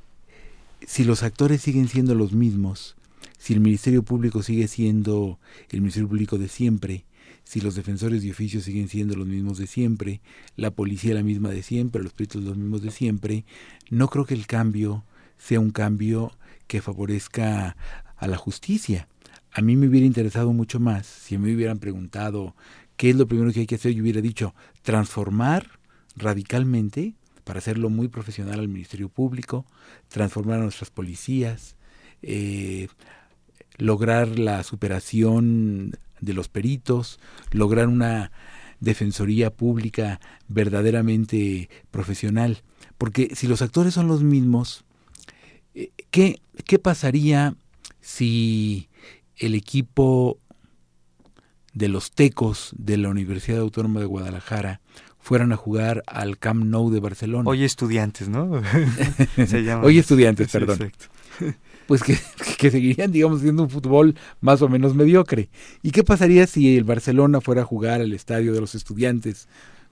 si los actores siguen siendo los mismos, si el Ministerio Público sigue siendo el Ministerio Público de siempre, si los defensores de oficio siguen siendo los mismos de siempre, la policía la misma de siempre, los peritos los mismos de siempre, no creo que el cambio sea un cambio que favorezca a la justicia. A mí me hubiera interesado mucho más si me hubieran preguntado qué es lo primero que hay que hacer, yo hubiera dicho transformar radicalmente para hacerlo muy profesional al Ministerio Público, transformar a nuestras policías, eh, lograr la superación de los peritos, lograr una defensoría pública verdaderamente profesional. Porque si los actores son los mismos, eh, ¿qué, qué pasaría si el equipo de los tecos de la Universidad Autónoma de Guadalajara fueran a jugar al Camp Nou de Barcelona. Hoy estudiantes, ¿no? Hoy estudiantes, perdón. pues que, que, seguirían, digamos, siendo un fútbol más o menos mediocre. ¿Y qué pasaría si el Barcelona fuera a jugar al estadio de los estudiantes?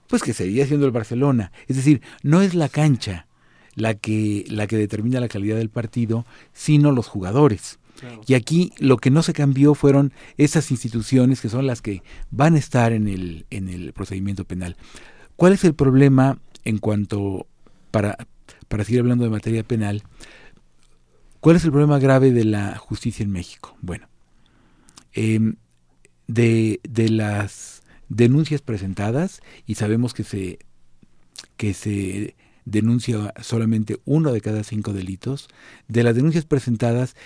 Pues que seguiría siendo el Barcelona. Es decir, no es la cancha la que, la que determina la calidad del partido, sino los jugadores. Y aquí lo que no se cambió fueron esas instituciones que son las que van a estar en el, en el procedimiento penal. ¿Cuál es el problema en cuanto, para, para seguir hablando de materia penal, cuál es el problema grave de la justicia en México? Bueno, eh, de, de las denuncias presentadas, y sabemos que se, que se denuncia solamente uno de cada cinco delitos, de las denuncias presentadas,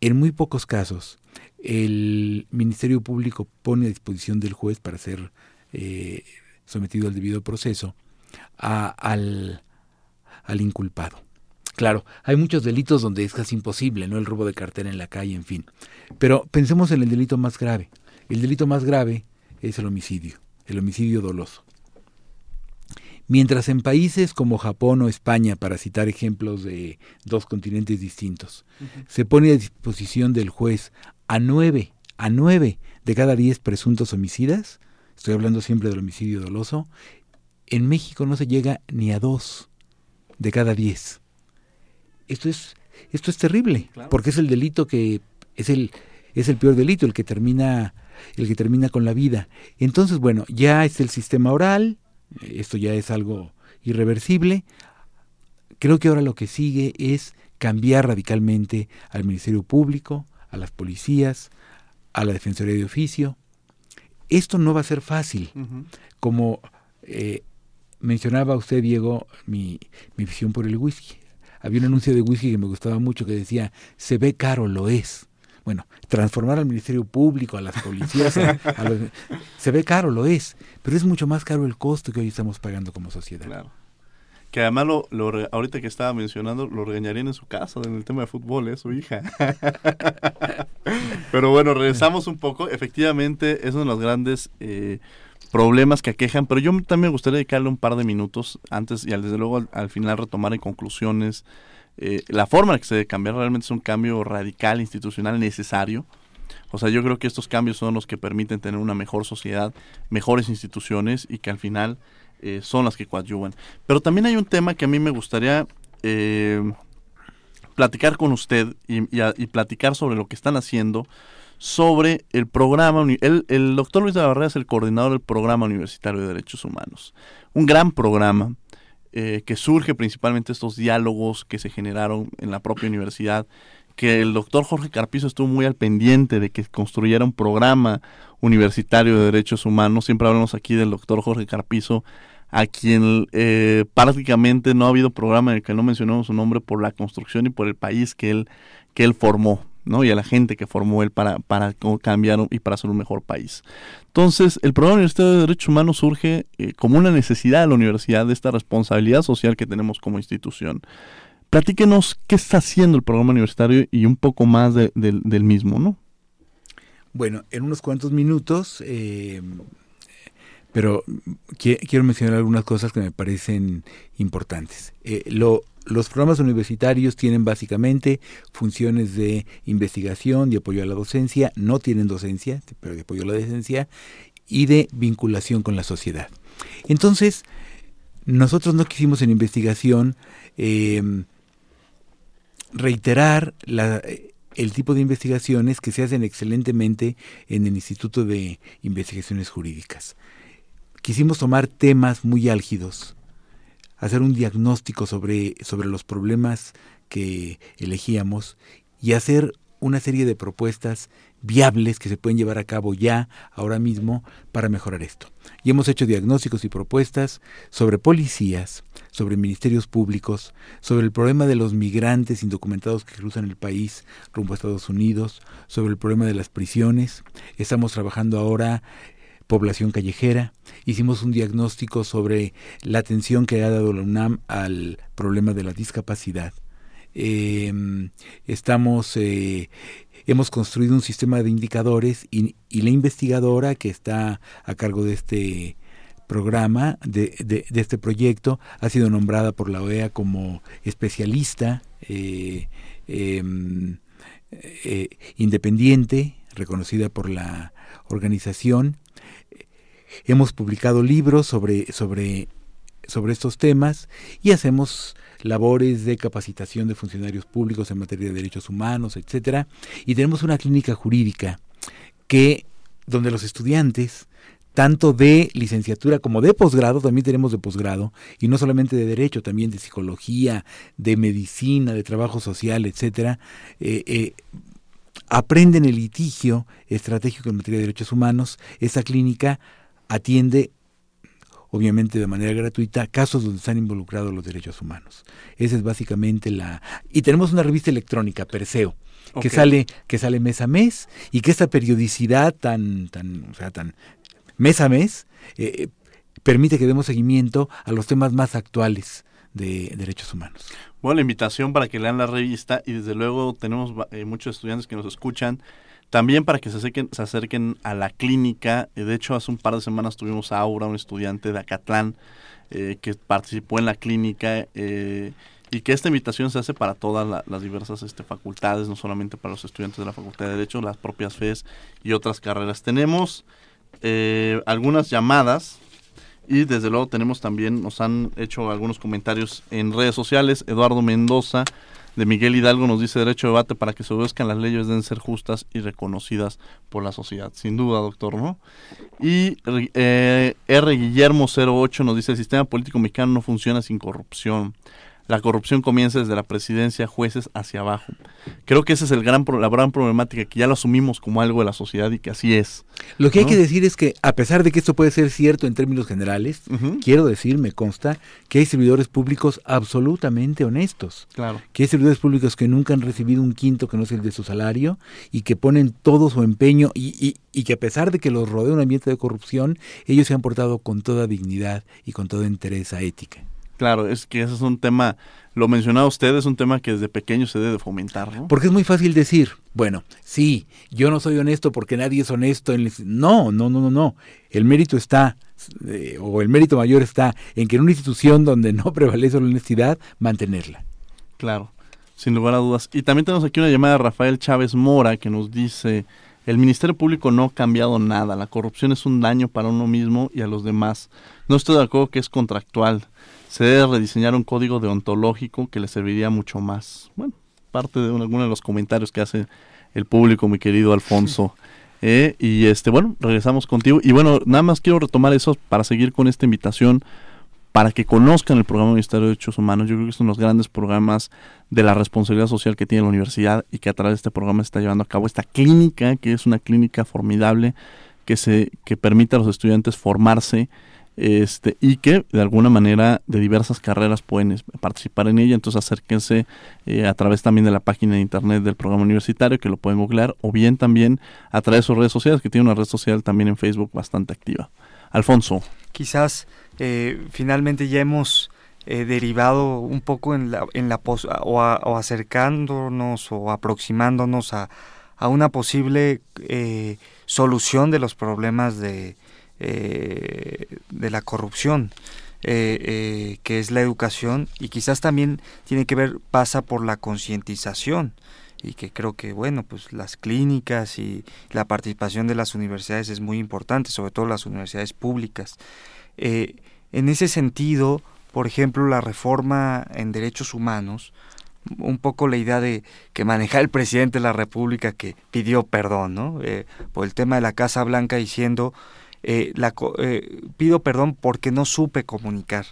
en muy pocos casos, el Ministerio Público pone a disposición del juez para ser eh, sometido al debido proceso al, al inculpado. Claro, hay muchos delitos donde es casi imposible, ¿no? El robo de cartera en la calle, en fin. Pero pensemos en el delito más grave. El delito más grave es el homicidio, el homicidio doloso. Mientras en países como Japón o España, para citar ejemplos de dos continentes distintos, uh -huh. se pone a disposición del juez a nueve, a nueve de cada diez presuntos homicidas, estoy hablando siempre del homicidio doloso, en México no se llega ni a dos de cada diez. Esto es, esto es terrible, claro. porque es el delito que es el, es el peor delito, el que termina, el que termina con la vida. Entonces, bueno, ya es el sistema oral, esto ya es algo irreversible. Creo que ahora lo que sigue es cambiar radicalmente al Ministerio Público, a las policías, a la Defensoría de Oficio. Esto no va a ser fácil. Uh -huh. Como eh, mencionaba usted, Diego, mi, mi visión por el whisky. Había un anuncio de whisky que me gustaba mucho que decía, se ve caro, lo es. Bueno, transformar al Ministerio Público, a las policías, a, los, se ve caro, lo es, pero es mucho más caro el costo que hoy estamos pagando como sociedad. Claro. Que además, lo, lo, ahorita que estaba mencionando, lo regañarían en su casa en el tema de fútbol, ¿eh? su hija. pero bueno, regresamos un poco. Efectivamente, es uno de los grandes eh, problemas que aquejan, pero yo también me gustaría dedicarle un par de minutos antes y al, desde luego al, al final retomar en conclusiones eh, la forma en que se debe cambiar realmente es un cambio radical, institucional, necesario. O sea, yo creo que estos cambios son los que permiten tener una mejor sociedad, mejores instituciones y que al final eh, son las que coadyuvan. Pero también hay un tema que a mí me gustaría eh, platicar con usted y, platicar sobre lo que están haciendo sobre el programa. El, el doctor Luis de la Barrera es el coordinador del programa universitario de derechos humanos. Un gran programa eh, que surge principalmente estos diálogos que se generaron en la propia universidad, que el doctor Jorge Carpizo estuvo muy al pendiente de que construyera un programa universitario de derechos humanos. Siempre hablamos aquí del doctor Jorge Carpizo, a quien eh, prácticamente no ha habido programa en el que no mencionamos su nombre por la construcción y por el país que él, que él formó. ¿No? y a la gente que formó él para, para cambiar y para ser un mejor país. Entonces, el programa universitario de derechos humanos surge eh, como una necesidad de la universidad, de esta responsabilidad social que tenemos como institución. Platíquenos qué está haciendo el programa universitario y un poco más de, de, del mismo, ¿no? Bueno, en unos cuantos minutos, eh, pero quiero mencionar algunas cosas que me parecen importantes. Eh, lo, los programas universitarios tienen básicamente funciones de investigación, de apoyo a la docencia, no tienen docencia, pero de apoyo a la docencia, y de vinculación con la sociedad. Entonces, nosotros no quisimos en investigación eh, reiterar el tipo de investigaciones que se hacen excelentemente en el Instituto de Investigaciones Jurídicas. Quisimos tomar temas muy álgidos, hacer un diagnóstico sobre, sobre los problemas que elegíamos y hacer una serie de propuestas viables que se pueden llevar a cabo ya, ahora mismo, para mejorar esto. Y hemos hecho diagnósticos y propuestas sobre policías, sobre ministerios públicos, sobre el problema de los migrantes indocumentados que cruzan el país rumbo a Estados Unidos, sobre el problema de las prisiones. Estamos trabajando ahora población callejera. Hicimos un diagnóstico sobre la atención que ha dado la UNAM al problema de la discapacidad. Em, estamos eh, hemos construido un sistema de indicadores y, la investigadora que está a cargo de este programa, de, de, este proyecto, ha sido nombrada por la OEA como especialista eh, em, eh, independiente, reconocida por la organización. Hemos publicado libros sobre, sobre, sobre estos temas y hacemos labores de capacitación de funcionarios públicos en materia de derechos humanos, etcétera, y tenemos una clínica jurídica que donde los estudiantes tanto de licenciatura como de posgrado, también tenemos de posgrado, y no solamente de derecho, también de psicología, de medicina, de trabajo social, etcétera, eh, eh, aprenden el litigio estratégico en materia de derechos humanos. Esa clínica atiende obviamente de manera gratuita, casos donde están involucrados los derechos humanos. Esa es básicamente la... Y tenemos una revista electrónica, Perseo, que sale que sale mes a mes y que esta periodicidad tan tan o sea tan mes a mes eh, permite que demos seguimiento a los temas más actuales de derechos humanos. Bueno, la invitación para que lean la revista y desde luego tenemos eh, muchos estudiantes que nos escuchan también para que se acerquen, se acerquen a la clínica. Eh, de hecho, hace un par de semanas tuvimos a Aura, un estudiante de Acatlán, eh, que participó en la clínica eh, y que esta invitación se hace para todas las diversas este, facultades, no solamente para los estudiantes de la Facultad de Derecho, las propias FES y otras carreras. Tenemos algunas llamadas y desde luego tenemos también, nos han hecho algunos comentarios en redes sociales. Eduardo Mendoza de Miguel Hidalgo nos dice derecho de debate para que se obedezcan las leyes deben ser justas y reconocidas por la sociedad. Sin duda, doctor, ¿no? Y eh, R. Guillermo 08 nos dice el sistema político mexicano no funciona sin corrupción. La corrupción comienza desde la presidencia, jueces hacia abajo. Creo que esa es el gran, la gran problemática, que ya lo asumimos como algo de la sociedad y que así es. Lo que hay que decir es que, a pesar de que esto puede ser cierto en términos generales, quiero decir, me consta, que hay servidores públicos absolutamente honestos. Claro. Que hay servidores públicos que nunca han recibido un quinto que no es el de su salario y que ponen todo su empeño y, y que a pesar de que los rodea un ambiente de corrupción, ellos se han portado con toda dignidad y con toda entereza ética. Claro, es que ese es un tema, lo mencionaba usted, es un tema que desde pequeño se debe fomentar, ¿no? Porque es muy fácil decir, bueno, sí, yo no soy honesto porque nadie es honesto. En no, no, no, no, no. El mérito está, eh, o el mérito mayor está en que en una institución donde no prevalece la honestidad, mantenerla. Claro, sin lugar a dudas. Y también tenemos aquí una llamada de Rafael Chávez Mora que nos dice, el Ministerio Público no ha cambiado nada, la corrupción es un daño para uno mismo y a los demás. No estoy de acuerdo que es contractual se debe rediseñar un código deontológico que le serviría mucho más. Bueno, parte de algunos de los comentarios que hace el público, mi querido Alfonso. Eh, y este, bueno, regresamos contigo. Y bueno, nada más quiero retomar eso para seguir con esta invitación para que conozcan el programa Ministerio de Derechos Humanos. Yo creo que es uno de los grandes programas de la responsabilidad social que tiene la universidad y que a través de este programa se está llevando a cabo esta clínica, que es una clínica formidable que se que permite a los estudiantes formarse este, y que de alguna manera de diversas carreras pueden participar en ella, entonces acérquense eh, a través también de la página de internet del programa universitario que lo pueden googlear o bien también a través de sus redes sociales, que tiene una red social también en Facebook bastante activa. Alfonso. Quizás eh, finalmente ya hemos eh, derivado un poco en la, en la o, o, acercándonos o aproximándonos a, a una posible solución de los problemas de de la corrupción. que es la educación y quizás también tiene que ver pasa por la concientización y que creo que bueno pues las clínicas y la participación de las universidades es muy importante sobre todo las universidades públicas eh, en ese sentido por ejemplo la reforma en derechos humanos un poco la idea de que maneja el presidente de la república que pidió perdón no eh, por el tema de la casa blanca diciendo eh, la, pido perdón porque no supe comunicar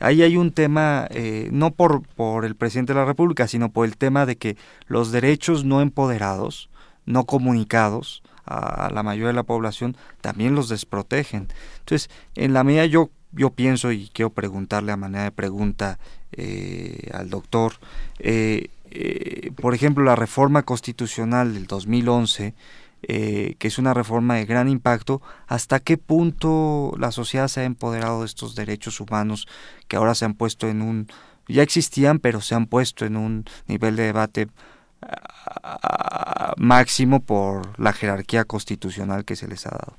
ahí hay un tema, eh, no por, por el presidente de la República, sino por el tema de que los derechos no empoderados, no comunicados a la mayoría de la población, también los desprotegen. Entonces, en la medida yo, yo pienso y quiero preguntarle a manera de pregunta eh, al doctor, eh, por ejemplo, la reforma constitucional del 2011, eh, que es una reforma de gran impacto, hasta qué punto la sociedad se ha empoderado de estos derechos humanos que ahora se han puesto en un, ya existían, pero se han puesto en un nivel de debate ah, máximo por la jerarquía constitucional que se les ha dado.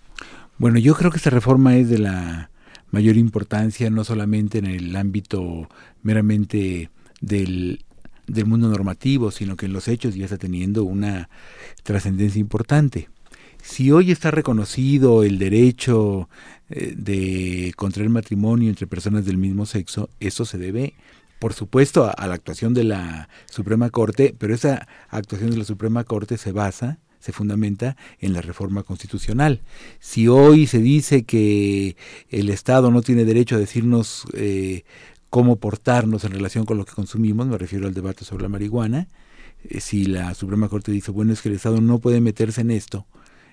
Bueno, yo creo que esta reforma es de la mayor importancia, no solamente en el ámbito meramente del del mundo normativo, sino que en los hechos ya está teniendo una trascendencia importante. Si hoy está reconocido el derecho eh, de contraer matrimonio entre personas del mismo sexo, eso se debe, por supuesto, a, la actuación de la Suprema Corte, pero esa actuación de la Suprema Corte se basa se fundamenta en la reforma constitucional. Si hoy se dice que el Estado no tiene derecho a decirnos eh, cómo portarnos en relación con lo que consumimos, me refiero al debate sobre la marihuana, eh, si la Suprema Corte dice, bueno, es que el Estado no puede meterse en esto,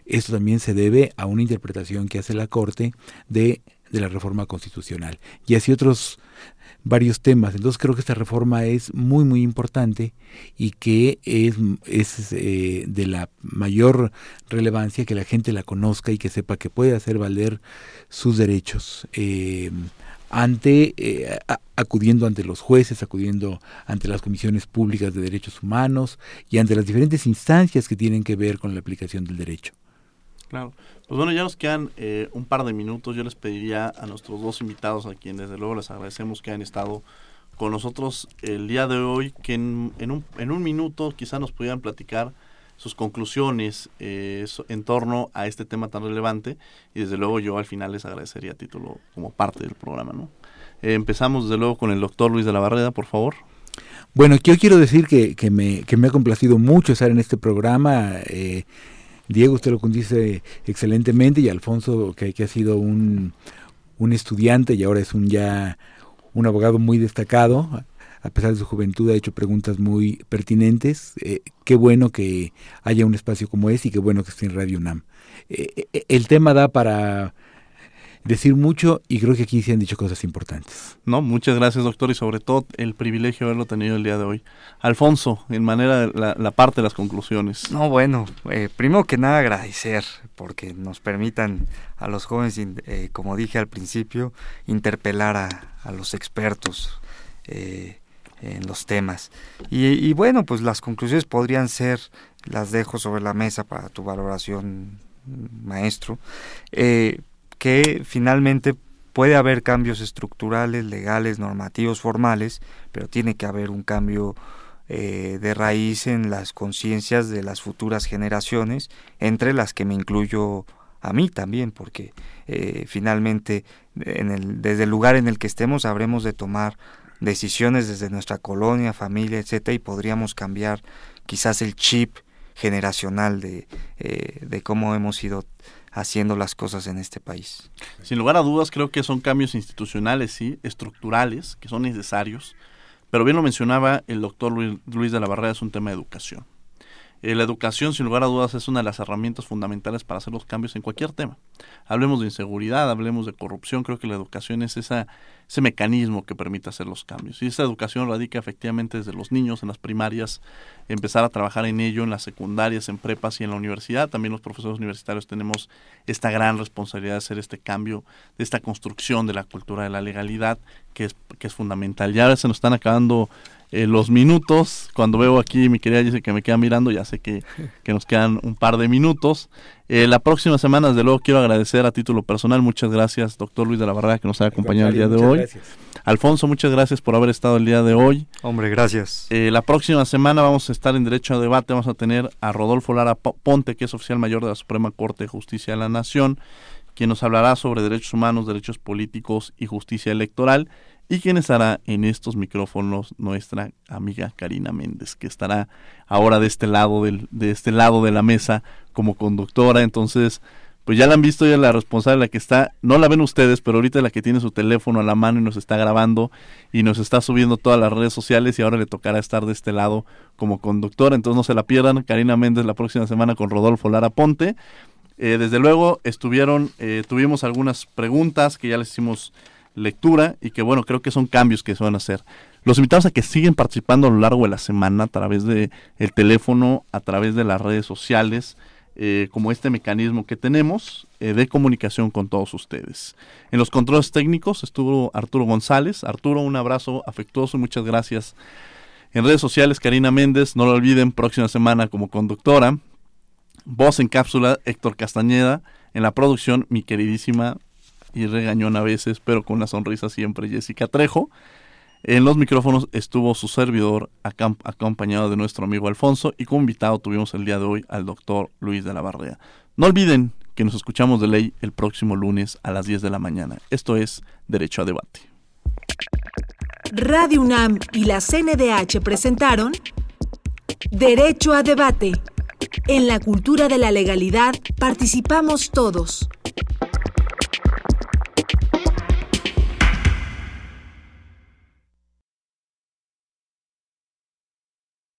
esto también se debe a una interpretación que hace la Corte de, de la reforma constitucional. Y así otros varios temas. Entonces creo que esta reforma es muy, muy importante y que es, es eh, de la mayor relevancia que la gente la conozca y que sepa que puede hacer valer sus derechos. Eh, ante eh, acudiendo ante los jueces, acudiendo ante las comisiones públicas de derechos humanos y ante las diferentes instancias que tienen que ver con la aplicación del derecho. Claro. Pues bueno, ya nos quedan eh, un par de minutos. Yo les pediría a nuestros dos invitados, a quienes desde luego les agradecemos que hayan estado con nosotros el día de hoy, que en, un, en un minuto quizá nos pudieran platicar sus conclusiones eh, en torno a este tema tan relevante y desde luego yo al final les agradecería a título como parte del programa. ¿no? Eh, empezamos desde luego con el doctor Luis de la Barreda, por favor. Bueno, yo quiero decir que, que, me, que me ha complacido mucho estar en este programa. Eh, Diego, usted lo condice excelentemente y Alfonso, que, que ha sido un, un estudiante y ahora es un ya un abogado muy destacado a pesar de su juventud, ha hecho preguntas muy pertinentes. Eh, qué bueno que haya un espacio como ese y qué bueno que esté en Radio UNAM. Eh, eh, el tema da para decir mucho y creo que aquí se han dicho cosas importantes. No, muchas gracias doctor y sobre todo el privilegio de haberlo tenido el día de hoy. Alfonso, en manera de la, parte de las conclusiones. No, bueno, primero que nada agradecer porque nos permitan a los jóvenes, como dije al principio, interpelar a, a los expertos. Eh, en los temas. Y, bueno, pues las conclusiones podrían ser, las dejo sobre la mesa para tu valoración, maestro, eh, que finalmente puede haber cambios estructurales, legales, normativos, formales, pero tiene que haber un cambio eh, de raíz en las conciencias de las futuras generaciones, entre las que me incluyo a mí también, porque eh, finalmente en el, desde el lugar en el que estemos habremos de tomar decisiones desde nuestra colonia, familia, etcétera, y podríamos cambiar quizás el chip generacional de, eh, de cómo hemos ido haciendo las cosas en este país. Sin lugar a dudas, creo que son cambios institucionales, sí, estructurales, que son necesarios, pero bien lo mencionaba el doctor Luis de la Barrera, es un tema de educación. Eh, la educación, sin lugar a dudas, es una de las herramientas fundamentales para hacer los cambios en cualquier tema. Hablemos de inseguridad, hablemos de corrupción, creo que la educación es esa ese mecanismo que permite hacer los cambios. Y esa educación radica efectivamente desde los niños en las primarias, empezar a trabajar en ello en las secundarias, en prepas y en la universidad. También los profesores universitarios tenemos esta gran responsabilidad de hacer este cambio, de esta construcción de la cultura de la legalidad, que es, que es fundamental. Ya se nos están acabando eh, los minutos. Cuando veo aquí mi querida dice que me queda mirando, ya sé que, que nos quedan un par de minutos. Eh, la próxima semana, desde luego, quiero agradecer a título personal. Muchas gracias, doctor Luis de la Barrera, que nos ha acompañado el día de hoy. Gracias. Alfonso, muchas gracias por haber estado el día de hoy. Hombre, gracias. Eh, la próxima semana vamos a estar en Derecho a Debate. Vamos a tener a Rodolfo Lara Ponte, que es oficial mayor de la Suprema Corte de Justicia de la Nación, quien nos hablará sobre derechos humanos, derechos políticos y justicia electoral y quien estará en estos micrófonos nuestra amiga Karina Méndez, que estará ahora de este lado del, de este lado de la mesa como conductora. Entonces, pues ya la han visto, es la responsable, la que está, no la ven ustedes, pero ahorita la que tiene su teléfono a la mano y nos está grabando y nos está subiendo todas las redes sociales y ahora le tocará estar de este lado como conductora. Entonces no se la pierdan, Karina Méndez la próxima semana con Rodolfo Lara Ponte. Eh, desde luego estuvieron, eh, tuvimos algunas preguntas que ya les hicimos lectura y que bueno, creo que son cambios que se van a hacer. Los invitamos a que siguen participando a lo largo de la semana a través de el teléfono, a través de las redes sociales, eh, como este mecanismo que tenemos eh, de comunicación con todos ustedes. En los controles técnicos estuvo Arturo González. Arturo, un abrazo afectuoso y muchas gracias. En redes sociales, Karina Méndez, no lo olviden, próxima semana como conductora. Voz en cápsula, Héctor Castañeda. En la producción, mi queridísima y regañón a veces, pero con una sonrisa siempre, Jessica Trejo. En los micrófonos estuvo su servidor acompañado de nuestro amigo Alfonso y como invitado tuvimos el día de hoy al doctor Luis de la Barrea. No olviden que nos escuchamos de ley el próximo lunes a las 10 de la mañana. Esto es Derecho a Debate. Radio UNAM y la CNDH presentaron Derecho a Debate. En la cultura de la legalidad participamos todos.